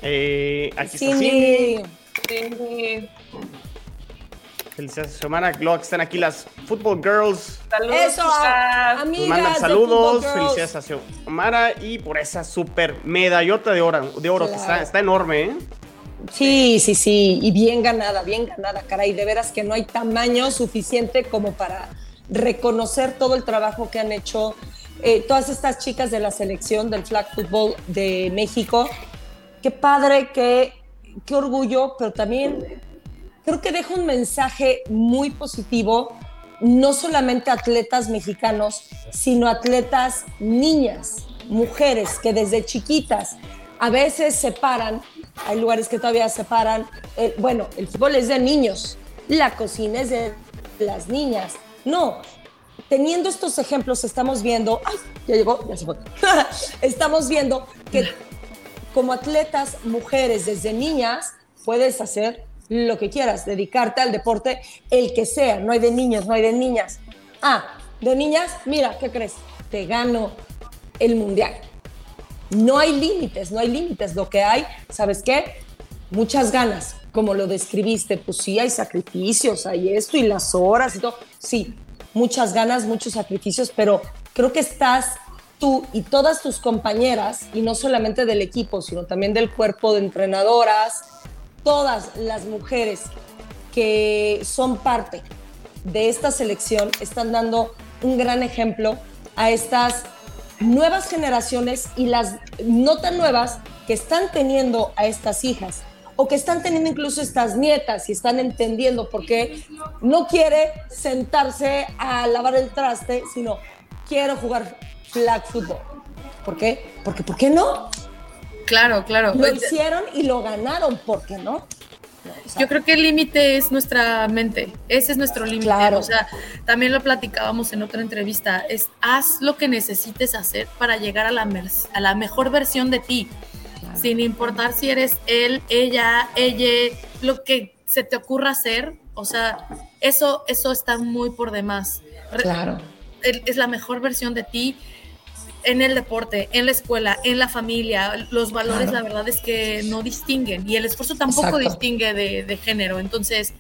Speaker 2: Eh, aquí está Cindy. Felicidades a Xiomara, luego están aquí las Football Girls.
Speaker 5: Saludos, eso, amigas
Speaker 2: mandan saludos, felicidades a Xiomara y por esa super medallota de oro, de oro que está, está enorme, ¿eh?
Speaker 5: Sí, sí, sí, y bien ganada, bien ganada, caray, de veras que no hay tamaño suficiente como para reconocer todo el trabajo que han hecho eh, todas estas chicas de la selección del flag football de México. Qué padre, qué, qué orgullo, pero también creo que deja un mensaje muy positivo, no solamente atletas mexicanos, sino atletas niñas, mujeres que desde chiquitas a veces se paran hay lugares que todavía separan. Eh, bueno, el fútbol es de niños, la cocina es de las niñas. No, teniendo estos ejemplos estamos viendo, ay, ya llegó, ya se fue. estamos viendo que como atletas, mujeres desde niñas, puedes hacer lo que quieras, dedicarte al deporte, el que sea, no hay de niños, no hay de niñas. Ah, de niñas, mira, ¿qué crees? Te gano el mundial. No hay límites, no hay límites. Lo que hay, ¿sabes qué? Muchas ganas, como lo describiste, pues sí, hay sacrificios, hay esto y las horas y todo. Sí, muchas ganas, muchos sacrificios, pero creo que estás tú y todas tus compañeras, y no solamente del equipo, sino también del cuerpo de entrenadoras, todas las mujeres que son parte de esta selección están dando un gran ejemplo a estas nuevas generaciones y las no tan nuevas que están teniendo a estas hijas. o que están teniendo incluso estas nietas y están entendiendo por qué no quiere sentarse a lavar el traste, sino quiero jugar flag football. ¿Por qué? Porque ¿por qué no?
Speaker 3: Claro, claro.
Speaker 5: Lo hicieron y lo ganaron, ¿por qué no?
Speaker 3: Yo creo que el límite es nuestra mente, ese es nuestro límite. Claro. O sea, también lo platicábamos en otra entrevista, es haz lo que necesites hacer para llegar a la, a la mejor versión de ti, sin importar si eres él, ella, ella, lo que se te ocurra hacer, o sea, eso, eso está muy por demás.
Speaker 5: Claro.
Speaker 3: Es la mejor versión de ti en el deporte, en la escuela, en la familia, los valores la verdad es que no distinguen y el esfuerzo tampoco distingue de, género. Entonces,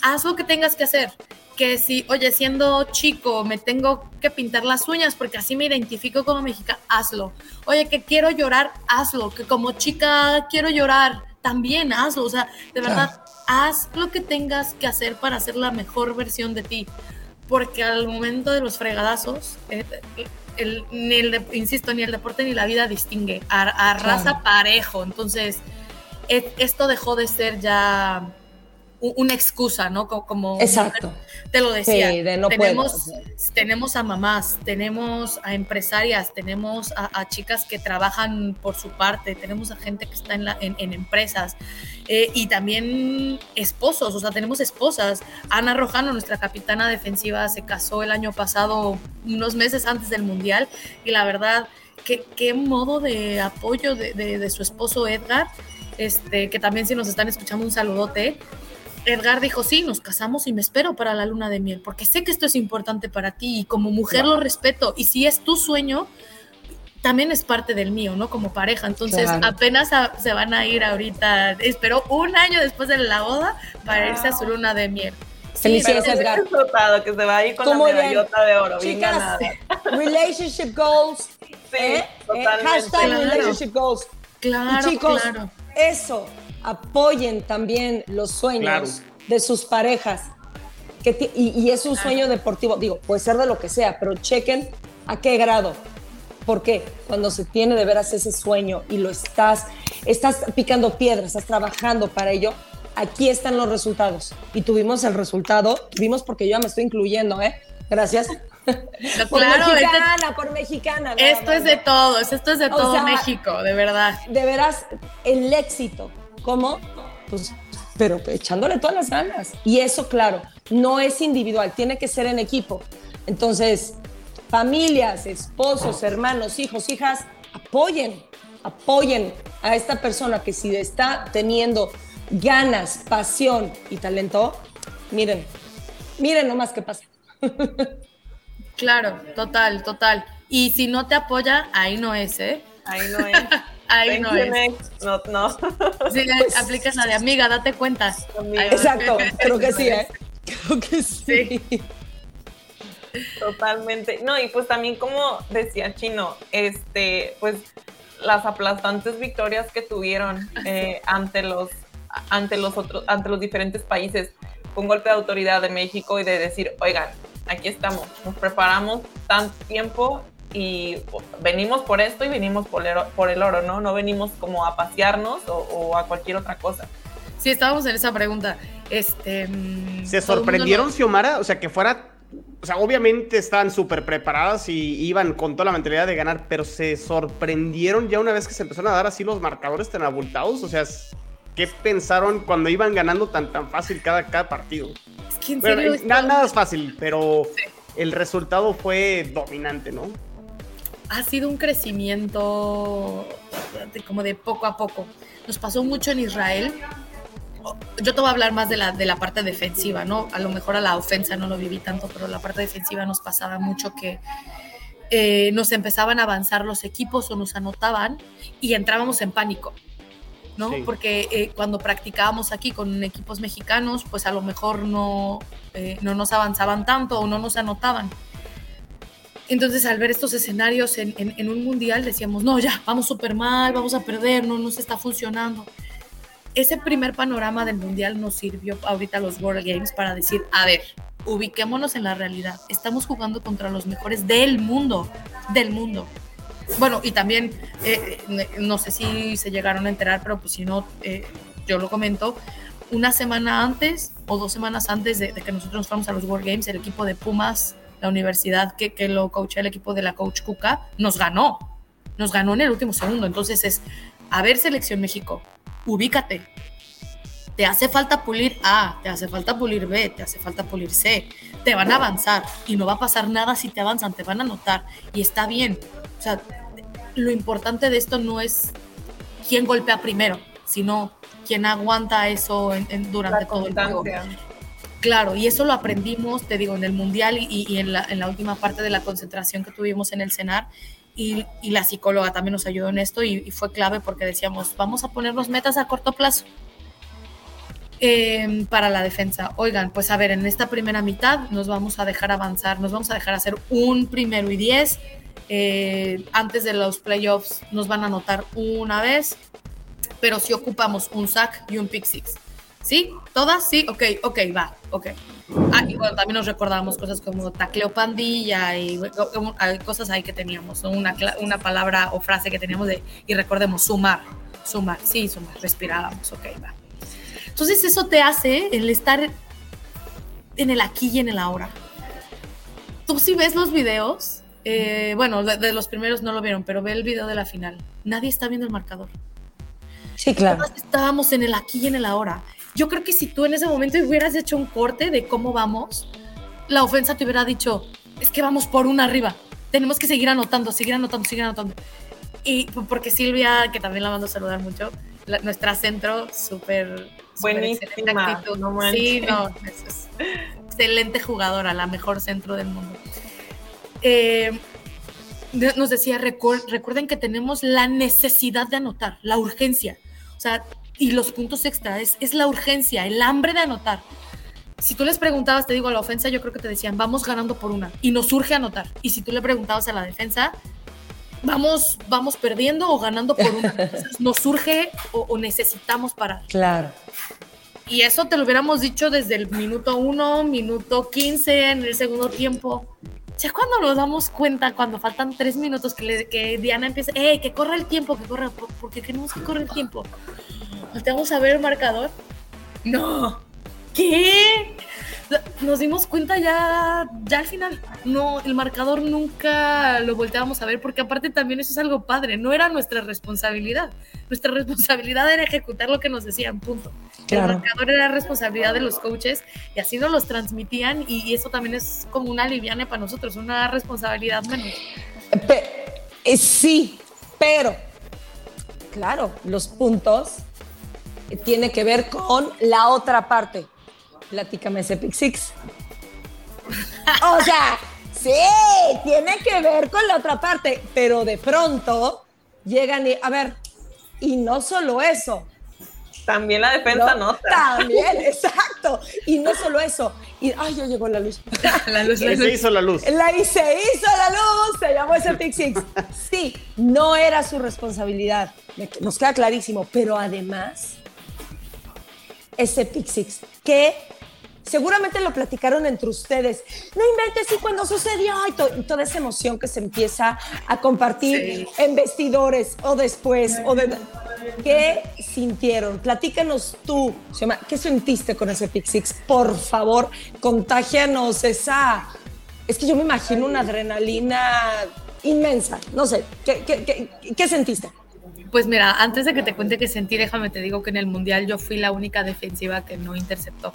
Speaker 3: haz lo que tengas que hacer. Que si, oye, siendo chico me tengo que pintar las uñas porque así me identifico como mexicana, hazlo. Oye, que quiero llorar, hazlo. Que como chica quiero llorar, también hazlo. O sea, de verdad, haz lo que tengas que hacer para ser la mejor versión de ti. Porque al momento de los fregadazos, eh, ni el, insisto, ni el deporte ni la vida distingue, a, raza parejo. Entonces, esto dejó de ser ya una excusa, ¿no? Como,
Speaker 5: Exacto.
Speaker 3: Te lo decía. tenemos, tenemos a mamás, tenemos a empresarias, tenemos a, chicas que trabajan por su parte, tenemos a gente que está en, la, en, empresas eh, y también esposos, o sea, tenemos esposas. Ana Rojano, nuestra capitana defensiva, se casó el año pasado, unos meses antes del Mundial, y la verdad, qué, qué modo de apoyo de, de, de su esposo Edgar. Este, que también si nos están escuchando un saludote, Edgar dijo, sí, nos casamos y me espero para la luna de miel, porque sé que esto es importante para ti y como mujer lo respeto. Y si es tu sueño, también es parte del mío, ¿no? Como pareja. Entonces apenas se van a ir ahorita, espero un año después de la boda para irse a su luna de miel.
Speaker 5: Felicidades, Edgar.
Speaker 4: que se va a ir con la medallota de oro. Chicas,
Speaker 5: relationship goals. Sí, ¿eh? ¿Eh? totalmente. Hashtag relationship goals.
Speaker 3: Claro,
Speaker 5: chicos,
Speaker 3: claro.
Speaker 5: eso apoyen también los sueños de sus parejas. Que y, es un sueño deportivo, digo, puede ser de lo que sea, pero chequen a qué grado. Porque cuando se tiene de veras ese sueño y lo estás, estás picando piedras, estás trabajando para ello, aquí están los resultados. Y tuvimos el resultado, vimos porque yo ya me estoy incluyendo, ¿eh? Gracias. por mexicana, por mexicana.
Speaker 3: Esto es de todos, esto es de todo México, de verdad.
Speaker 5: De veras, el éxito ¿Cómo? Pues, pero echándole todas las ganas. Y eso, claro, no es individual, tiene que ser en equipo. Entonces, familias, esposos, hermanos, hijos, hijas, apoyen, apoyen a esta persona que si está teniendo ganas, pasión y talento, miren, miren nomás qué pasa.
Speaker 3: Claro, total, total. Y si no te apoya, ahí no es, ¿eh?
Speaker 4: Ahí no es.
Speaker 3: Ahí no es.
Speaker 4: No, no.
Speaker 3: Sí, aplicas la de amiga, date cuenta.
Speaker 5: Exacto, creo que sí, ¿eh? Creo que sí.
Speaker 4: Totalmente. No, y pues también como decía Chino, este, pues las aplastantes victorias que tuvieron eh, ante los ante los otros, ante los diferentes países, con golpe de autoridad de México y de decir, oigan, aquí estamos, nos preparamos tanto tiempo y venimos por esto y venimos por el, por el oro, ¿no? No venimos como a pasearnos o, a cualquier otra cosa.
Speaker 3: Sí, estábamos en esa pregunta. Este,
Speaker 2: mm, ¿Se sorprendieron, Xiomara? O sea, que fuera o sea, obviamente estaban súper preparadas y iban con toda la mentalidad de ganar, pero se sorprendieron ya una vez que se empezaron a dar así los marcadores tan abultados. O sea, ¿qué pensaron cuando iban ganando tan tan fácil cada, cada partido?
Speaker 3: Es que en serio
Speaker 2: nada, nada, es fácil, pero el resultado fue dominante, ¿no?
Speaker 3: ha sido un crecimiento como de poco a poco. Nos pasó mucho en Israel. Yo te voy a hablar más de la, de la parte defensiva, ¿no? A lo mejor a la ofensa no lo viví tanto, pero la parte defensiva nos pasaba mucho que eh, nos empezaban a avanzar los equipos o nos anotaban y entrábamos en pánico. ¿no? Porque eh, cuando practicábamos aquí con equipos mexicanos, pues a lo mejor no, eh, no nos avanzaban tanto o no nos anotaban. Entonces, al ver estos escenarios en, un mundial, decíamos, no, ya, vamos súper mal, vamos a perder, no nos está funcionando. Ese primer panorama del mundial nos sirvió ahorita a los World Games para decir, a ver, ubiquémonos en la realidad. Estamos jugando contra los mejores del mundo, del mundo. Bueno, y también, eh, no sé si se llegaron a enterar, pero pues si no, eh, yo lo comento, una semana antes o dos semanas antes de, que nosotros nos fuéramos a los World Games, el equipo de Pumas, la universidad que, que lo coaché el equipo de la coach Cuca, nos ganó. Nos ganó en el último segundo. Entonces es, a ver, Selección México, ubícate. Te hace falta pulir A, te hace falta pulir B, te hace falta pulir C. Te van a avanzar y no va a pasar nada si te avanzan, te van a notar y está bien. O sea, lo importante de esto no es quién golpea primero, sino quién aguanta eso en, durante todo el juego. Claro, y eso lo aprendimos, te digo, en el Mundial y, en, la, en, la, última parte de la concentración que tuvimos en el CENAR. Y, y la psicóloga también nos ayudó en esto y, fue clave porque decíamos, vamos a ponernos metas a corto plazo. Em, para la defensa. Oigan, pues a ver, en esta primera mitad nos vamos a dejar avanzar, nos vamos a dejar hacer un primero y diez. Eh, antes de los playoffs nos van a anotar una vez, pero si ocupamos un sack y un pick six. ¿Sí? ¿Todas? Sí, ok, ok, va, ok. Ah, y bueno, también nos recordábamos cosas como tacleo pandilla y cosas ahí que teníamos, una, una palabra o frase que teníamos de, y recordemos, sumar, sumar, sí, sumar, respirábamos, ok, va. Entonces eso te hace el estar en el aquí y en el ahora. Tú si ves los videos, eh, bueno, de, los primeros no lo vieron, pero ve el video de la final. Nadie está viendo el marcador.
Speaker 5: Sí, claro.
Speaker 3: estábamos en el aquí y en el ahora. Yo creo que si tú en ese momento hubieras hecho un corte de cómo vamos, la ofensa te hubiera dicho, es que vamos por una arriba. Tenemos que seguir anotando, seguir anotando, seguir anotando. Y porque Silvia, que también la mando a saludar mucho, nuestra centro, súper...
Speaker 4: Buenísima.
Speaker 3: No sí, no, es, excelente jugadora, la mejor centro del mundo. Eh, nos decía, recuerden que tenemos la necesidad de anotar, la urgencia. O sea, y los puntos extra, es, es la urgencia, el hambre de anotar. Si tú les preguntabas, te digo, a la ofensa, yo creo que te decían, vamos ganando por una, y nos surge anotar. Y si tú le preguntabas a la defensa, vamos, vamos perdiendo o ganando por una. nos surge o, o, necesitamos parar.
Speaker 5: Claro.
Speaker 3: Y eso te lo hubiéramos dicho desde el minuto uno, minuto 15, en el segundo tiempo. Ya cuando nos damos cuenta, cuando faltan tres minutos, que, que Diana empieza, ¡eh, que corra el tiempo, que corra! Porque queremos que corra el tiempo. ¿Volteamos a ver el marcador? ¡No! ¿Qué? Nos dimos cuenta ya, ya al final. No, el marcador nunca lo volteábamos a ver, porque aparte también eso es algo padre. No era nuestra responsabilidad. Nuestra responsabilidad era ejecutar lo que nos decían, punto. El marcador era responsabilidad de los coaches y así nos los transmitían y eso también es como una liviana para nosotros, una responsabilidad menos.
Speaker 5: Eh, sí, pero, claro, los puntos tiene que ver con la otra parte. Platícame ese Pick Six. o sea, sí, tiene que ver con la otra parte, pero de pronto llegan y, a ver, y no solo eso,
Speaker 4: también la defensa no, nota.
Speaker 5: También, exacto. Y no solo eso. Y, ay, ya llegó la luz.
Speaker 2: la luz, Se hizo la luz.
Speaker 5: La, se hizo la luz. Se llamó ese Pick Six. Sí, no era su responsabilidad. Nos queda clarísimo. Pero además, ese Pick Six, que seguramente lo platicaron entre ustedes. No inventes, y cuando sucedió, y, toda esa emoción que se empieza a compartir en vestidores o después, o de, ¿qué sintieron? Platícanos tú, ¿qué sentiste con ese Pick Six? Por favor, contágianos esa... Es que yo me imagino una adrenalina inmensa, no sé, ¿qué, qué, qué sentiste?
Speaker 3: Pues mira, antes de que te cuente qué sentí, déjame te digo que en el Mundial yo fui la única defensiva que no interceptó.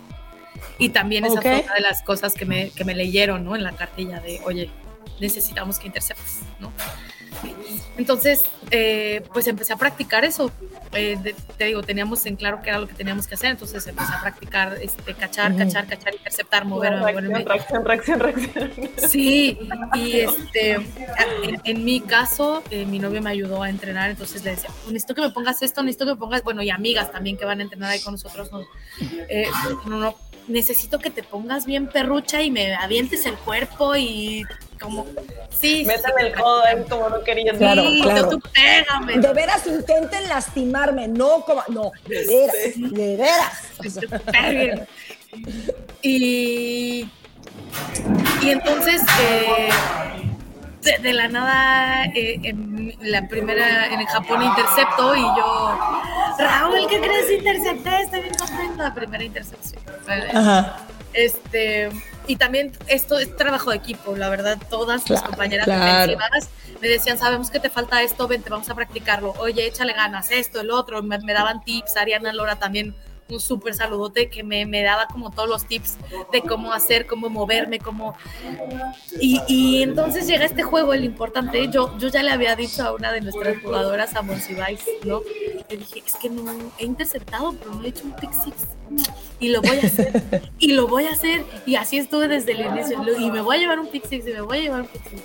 Speaker 3: Y también esa fue una de las cosas que me, que me leyeron, ¿no? En la cartilla de, oye, necesitamos que interceptes, ¿no? Entonces, eh, pues empecé a practicar eso. Eh, te digo, teníamos en claro qué era lo que teníamos que hacer, entonces empecé a practicar este, cachar, cachar, cachar, interceptar, mover,
Speaker 4: reacción, reacción, reacción, reacción.
Speaker 3: Sí, y este, en, mi caso, eh, mi novio me ayudó a entrenar, entonces le decía, necesito que me pongas esto, necesito que me pongas, bueno, y amigas también que van a entrenar ahí con nosotros, no, no, no necesito que te pongas bien perrucha y me avientes el cuerpo y como sí
Speaker 4: méteme el codo ahí como no querías
Speaker 5: claro, claro.
Speaker 3: tú pégame
Speaker 5: de veras intenten lastimarme no como no de veras de veras
Speaker 3: y y entonces eh, de, la nada eh, en la primera en el Japón intercepto y yo Raúl, ¿qué crees? Intercepté, estoy bien contenta. La primera intercepción. Ajá. Este, y también esto es trabajo de equipo, la verdad, todas las compañeras defensivas me decían, sabemos que te falta esto, vente, vamos a practicarlo, oye, échale ganas, esto, el otro, me, me daban tips, Ariana Lora también un súper saludote que me, me, daba como todos los tips de cómo hacer, cómo moverme, cómo... Y, y entonces llega este juego, el importante, yo, yo ya le había dicho a una de nuestras jugadoras, a Monsiváis, ¿no? Le dije, es que no, he interceptado, pero no he hecho un pick six. Y lo voy a hacer, y lo voy a hacer, y así estuve desde el inicio, y me voy a llevar un pick six, y me voy a llevar un pick six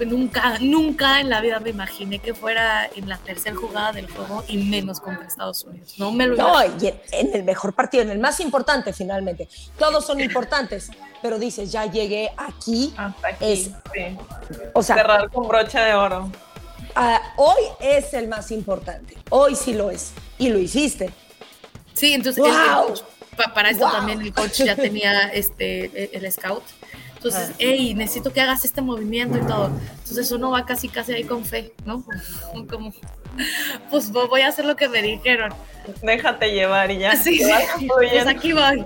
Speaker 3: nunca, nunca en la vida me imaginé que fuera en la tercera jugada del juego y menos contra Estados Unidos. No me lo
Speaker 5: No, y en el mejor partido, en el más importante finalmente. Todos son importantes, pero dices, ya llegué aquí. es,
Speaker 4: O sea, cerrar con brocha de oro.
Speaker 5: Ah, hoy es el más importante. Hoy sí lo es. Y lo hiciste.
Speaker 3: Sí, entonces para esto también el coach ya tenía este el scout entonces, hey, necesito que hagas este movimiento y todo. Entonces uno va casi, casi ahí con fe, ¿no? Como, pues voy a hacer lo que me dijeron.
Speaker 4: Déjate llevar y ya.
Speaker 3: Sí, sí. Pues aquí voy.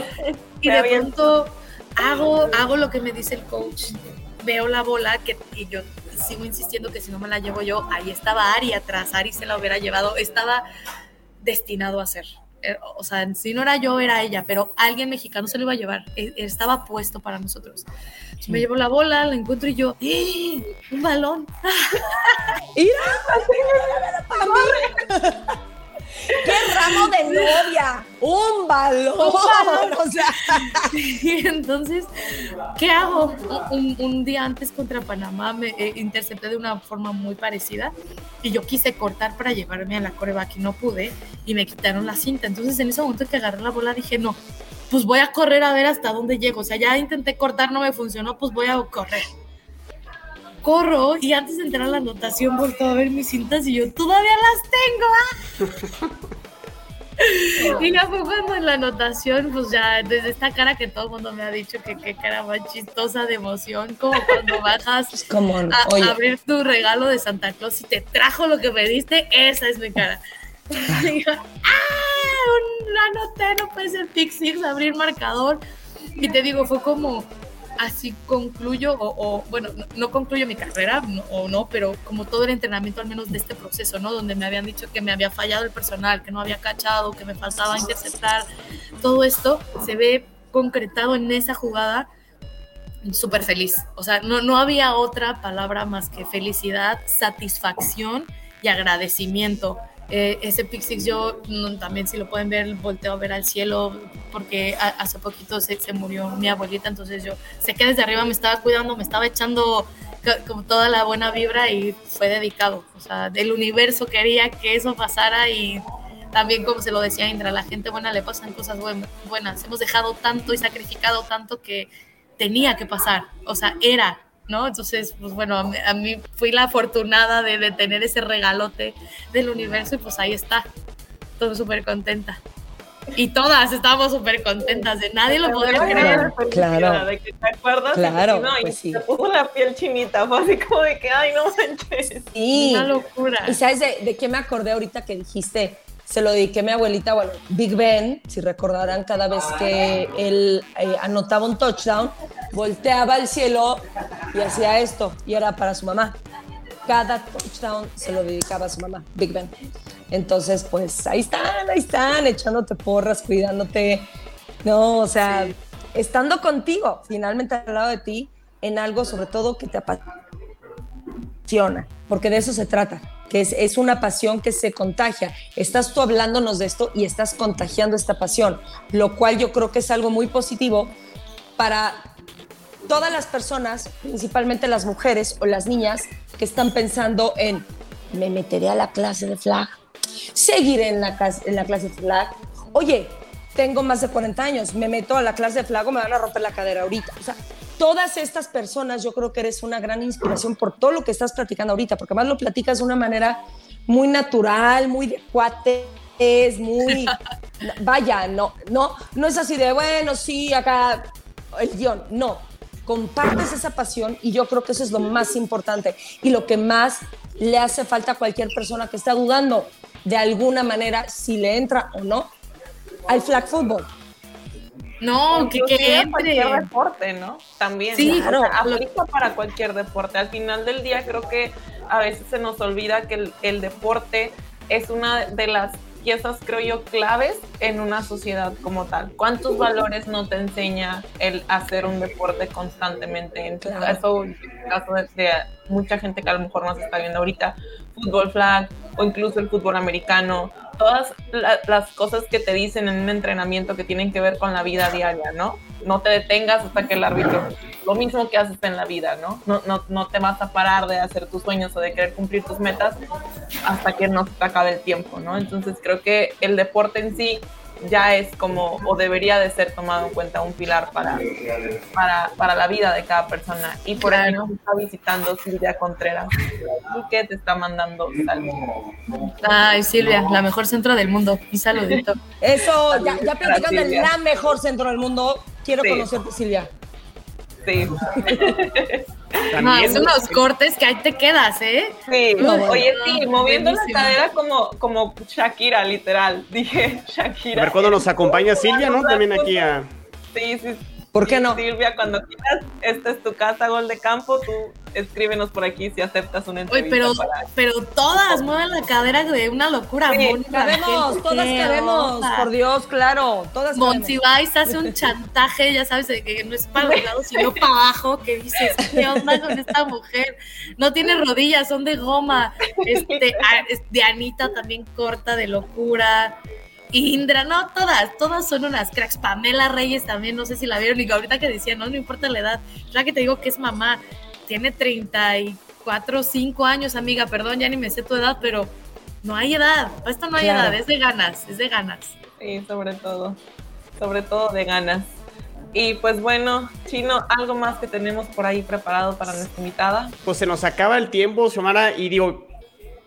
Speaker 3: y de pronto hago, hago lo que me dice el coach. Veo la bola que, y yo sigo insistiendo que si no me la llevo yo, ahí estaba Ari atrás. Ari se la hubiera llevado. Estaba destinado a ser. Eh, o sea, si no era yo, era ella, pero alguien mexicano se lo iba a llevar, e, estaba puesto para nosotros. me llevo la bola, la encuentro y yo, ¡Eh! ¡Un balón!
Speaker 5: ¡Mira! ¡Qué ramo de novia! ¡Un balón! O sea.
Speaker 3: entonces, ¿qué hago? Un, día antes contra Panamá me eh, intercepté de una forma muy parecida y yo quise cortar para llevarme a la coreback y no pude y me quitaron la cinta. Entonces, en ese momento que agarré la bola dije, no, pues voy a correr a ver hasta dónde llego. O sea, ya intenté cortar, no me funcionó, pues voy a correr corro y antes de entrar a la anotación volto a ver mis cintas y yo todavía las tengo. ¿ah? y ya fue cuando en la anotación, pues ya desde esta cara que todo el mundo me ha dicho que qué cara más chistosa de emoción, como cuando bajas
Speaker 5: como,
Speaker 3: a, abrir tu regalo de Santa Claus y te trajo lo que me diste, esa es mi cara. y yo, ¡ah! Un anoté, no puede ser pick six, abrir marcador. Y te digo, fue como así concluyo, o, bueno, no, concluyo mi carrera o no, pero como todo el entrenamiento, al menos de este proceso, ¿no? Donde me habían dicho que me había fallado el personal, que no había cachado, que me faltaba interceptar, todo esto se ve concretado en esa jugada súper feliz. O sea, no, no había otra palabra más que felicidad, satisfacción y agradecimiento. Eh, ese Pixix yo también si lo pueden ver, volteo a ver al cielo porque hace poquito se, se, murió mi abuelita, entonces yo sé que desde arriba me estaba cuidando, me estaba echando como toda la buena vibra y fue dedicado. O sea, el universo quería que eso pasara y también como se lo decía Indra, a la gente buena le pasan cosas buenas. Hemos dejado tanto y sacrificado tanto que tenía que pasar, o sea, era ¿no? Entonces, pues bueno, a mí, fui la afortunada de, tener ese regalote del universo y pues ahí está, todo súper contenta. Y todas estábamos súper contentas, de nadie lo podría creer.
Speaker 5: Claro.
Speaker 4: De que te acuerdas.
Speaker 5: Claro.
Speaker 4: no,
Speaker 5: pues
Speaker 4: y puso la piel chinita, fue así como de que, ay, no manches.
Speaker 5: Sí.
Speaker 3: Una locura.
Speaker 5: ¿Y sabes de, de qué me acordé ahorita que dijiste? Se lo dediqué a mi abuelita, bueno, Big Ben, si recordarán, cada vez que él eh, anotaba un touchdown, volteaba al cielo y hacía esto, y era para su mamá. Cada touchdown se lo dedicaba a su mamá, Big Ben. Entonces, pues ahí están, ahí están, echándote porras, cuidándote, no, o sea, estando contigo, finalmente al lado de ti, en algo sobre todo que te apasiona, porque de eso se trata que es, una pasión que se contagia. Estás tú hablándonos de esto y estás contagiando esta pasión, lo cual yo creo que es algo muy positivo para todas las personas, principalmente las mujeres o las niñas que están pensando en, me meteré a la clase de flag, seguiré en la, en la clase de flag, oye, tengo más de 40 años, me meto a la clase de flag o me van a romper la cadera ahorita. O sea, todas estas personas, yo creo que eres una gran inspiración por todo lo que estás platicando ahorita, porque además lo platicas de una manera muy natural, muy de cuates, muy... Vaya, no, no, no es así de, bueno, sí, acá el guion, no. Compartes esa pasión y yo creo que eso es lo más importante y lo que más le hace falta a cualquier persona que está dudando. de alguna manera si le entra o no al flag football.
Speaker 3: No, que, que entre.
Speaker 4: cualquier deporte, ¿no? También.
Speaker 3: Sí,
Speaker 4: claro. aplica para cualquier deporte. Al final del día creo que a veces se nos olvida que el, el deporte es una de las piezas, creo yo, claves en una sociedad como tal. ¿Cuántos valores no te enseña el hacer un deporte constantemente? En tu caso, en el caso de, de, mucha gente que a lo mejor nos está viendo ahorita, fútbol flag o incluso el fútbol americano, todas la, las cosas que te dicen en un entrenamiento que tienen que ver con la vida diaria, ¿no? No te detengas hasta que el árbitro, lo mismo que haces en la vida, ¿no? No, no, no te vas a parar de hacer tus sueños o de querer cumplir tus metas hasta que no se te acabe el tiempo, ¿no? Entonces creo que el deporte en sí ya es como, o debería de ser tomado en cuenta un pilar para, para, para la vida de cada persona. Y por ahí nos está visitando Silvia Contreras, y que te está mandando saludos.
Speaker 3: Ay, Silvia, la mejor centro del mundo. Un saludito.
Speaker 5: Eso, ya, ya platicando de la mejor centro del mundo, quiero sí. conocerte, Silvia.
Speaker 4: Sí.
Speaker 3: No, es unos cortes que ahí te quedas, ¿eh?
Speaker 4: Sí, no, oye, sí, moviendo buenísimo. la cadera como, como Shakira, literal. Dije Shakira.
Speaker 2: A ver cuando nos acompaña Silvia, ¿no? También aquí a.
Speaker 4: Sí, sí.
Speaker 5: ¿Por qué no?
Speaker 4: Silvia, cuando quieras, esta es tu casa, gol de campo, tú escríbenos por aquí si aceptas una entrevista.
Speaker 3: Oye, pero,
Speaker 4: para...
Speaker 3: pero todas mueven la cadera de una locura.
Speaker 5: Sí, cabemos, todas cabemos, por Dios, claro, todas
Speaker 3: Monsiváis hace un chantaje, ya sabes, de que no es para los lados, sino para abajo, que dices, ¿qué onda con esta mujer? No tiene rodillas, son de goma. Este, de Anita también corta de locura. Indra, no, todas, todas son unas cracks. Pamela Reyes también, no sé si la vieron, y ahorita que decía, no, no importa la edad, ya que te digo que es mamá, tiene 34, 5 años, amiga, perdón, ya ni me sé tu edad, pero no hay edad, para esto no hay claro. edad, es de ganas, es de ganas.
Speaker 4: Sí, sobre todo, sobre todo de ganas. Y pues bueno, Chino, ¿algo más que tenemos por ahí preparado para nuestra invitada?
Speaker 2: Pues se nos acaba el tiempo, Xiomara, y digo,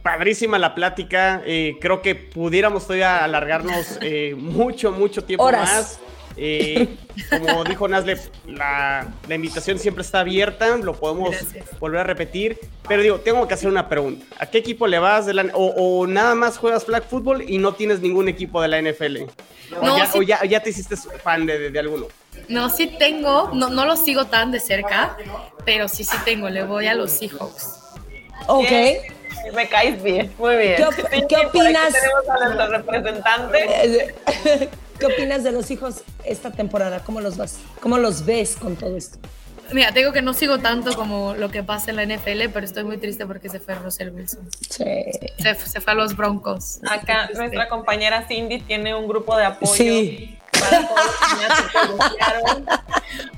Speaker 2: padrísima la plática. Eh, creo que pudiéramos todavía alargarnos eh, mucho, mucho tiempo
Speaker 5: Horas.
Speaker 2: más. Eh, como dijo Nazle, la, la, invitación siempre está abierta, lo podemos Gracias. volver a repetir. Pero digo, tengo que hacer una pregunta. ¿A qué equipo le vas? De la, o, o, nada más juegas flag football y no tienes ningún equipo de la NFL? No, o, ya, sí. o ya, ya, te hiciste fan de, de, de alguno?
Speaker 3: No, sí tengo, no, no lo sigo tan de cerca, pero sí, sí tengo, le voy a los Seahawks.
Speaker 5: Ok.
Speaker 4: Me caes bien, muy bien.
Speaker 5: ¿Qué, op ¿qué opinas?
Speaker 4: Tenemos a nuestro representante.
Speaker 5: ¿Qué opinas de los hijos esta temporada? ¿Cómo los vas? ¿Cómo los ves con todo esto?
Speaker 3: Mira, tengo que no sigo tanto como lo que pasa en la NFL, pero estoy muy triste porque se fue Russell Wilson.
Speaker 5: Sí.
Speaker 3: Se, se fue a los Broncos.
Speaker 4: Acá nuestra compañera Cindy tiene un grupo de apoyo.
Speaker 5: Sí.
Speaker 4: Para todos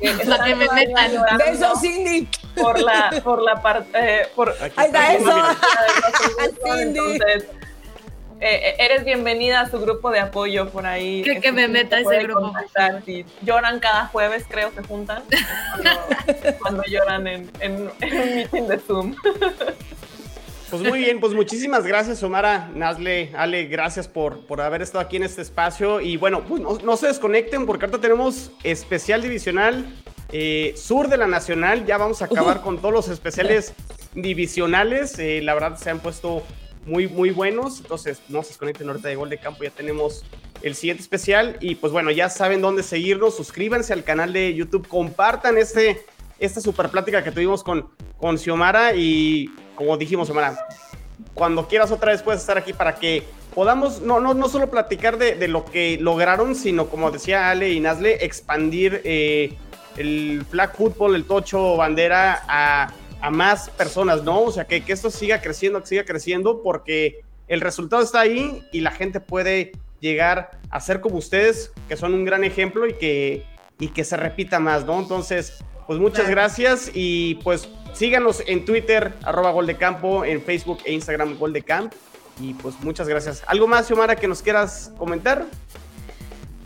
Speaker 4: los
Speaker 3: La que me metan.
Speaker 5: Besos, Cindy.
Speaker 4: Por la, por la parte. Eh, por,
Speaker 5: Ahí está eso.
Speaker 4: Cindy. Entonces, eh, eres bienvenida a su grupo de apoyo por ahí.
Speaker 3: Que, que me meta ese grupo.
Speaker 4: Sí. Lloran cada jueves, creo, se juntan. Cuando, cuando lloran en, en, en, un meeting de Zoom.
Speaker 2: Pues muy bien, pues muchísimas gracias, Omara, Nazle, Ale, gracias por, por haber estado aquí en este espacio. Y bueno, pues no, se desconecten porque ahorita tenemos especial divisional eh, sur de la nacional. Ya vamos a acabar con todos los especiales divisionales. Eh, la verdad se han puesto muy, muy buenos. Entonces, no se desconecten ahorita de Gol de Campo. Ya tenemos el siguiente especial. Y pues bueno, ya saben dónde seguirnos. Suscríbanse al canal de YouTube. Compartan este, esta super plática que tuvimos con, con Xiomara. Y como dijimos, Xiomara, cuando quieras otra vez puedes estar aquí para que podamos no, no, no solo platicar de, de lo que lograron, sino como decía Ale y Nazle, expandir eh, el flag football, el tocho bandera a a más personas, ¿no? O sea, que, que, esto siga creciendo, que siga creciendo, porque el resultado está ahí y la gente puede llegar a ser como ustedes, que son un gran ejemplo y que, y que se repita más, ¿no? Entonces, pues muchas gracias y pues síganos en Twitter, arroba Gol en Facebook e Instagram Gol de Camp. Y pues muchas gracias. ¿Algo más, Xiomara, que nos quieras comentar?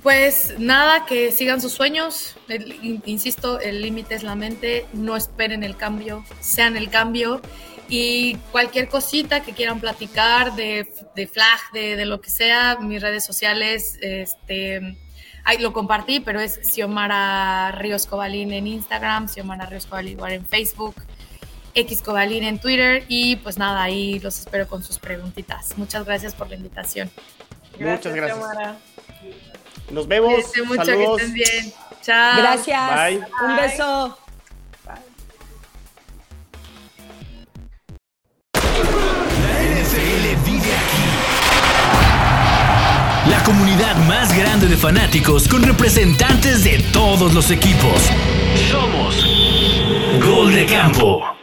Speaker 3: Pues nada, que sigan sus sueños. Insisto, el límite es la mente. No esperen el cambio, sean el cambio. Y cualquier cosita que quieran platicar de, de flag, de, de, lo que sea, mis redes sociales, este, lo compartí, pero es Xiomara Ríos Cobalín en Instagram, Xiomara Ríos Cobalín en Facebook. Xcobalín en Twitter y pues nada, ahí los espero con sus preguntitas. Muchas gracias por la invitación.
Speaker 2: Muchas gracias. Nos vemos.
Speaker 3: Mucho, Saludos. que estén bien. Chao.
Speaker 5: Gracias. Bye. Un beso.
Speaker 1: La comunidad más grande de fanáticos con representantes de todos los equipos. Somos Gol de Campo.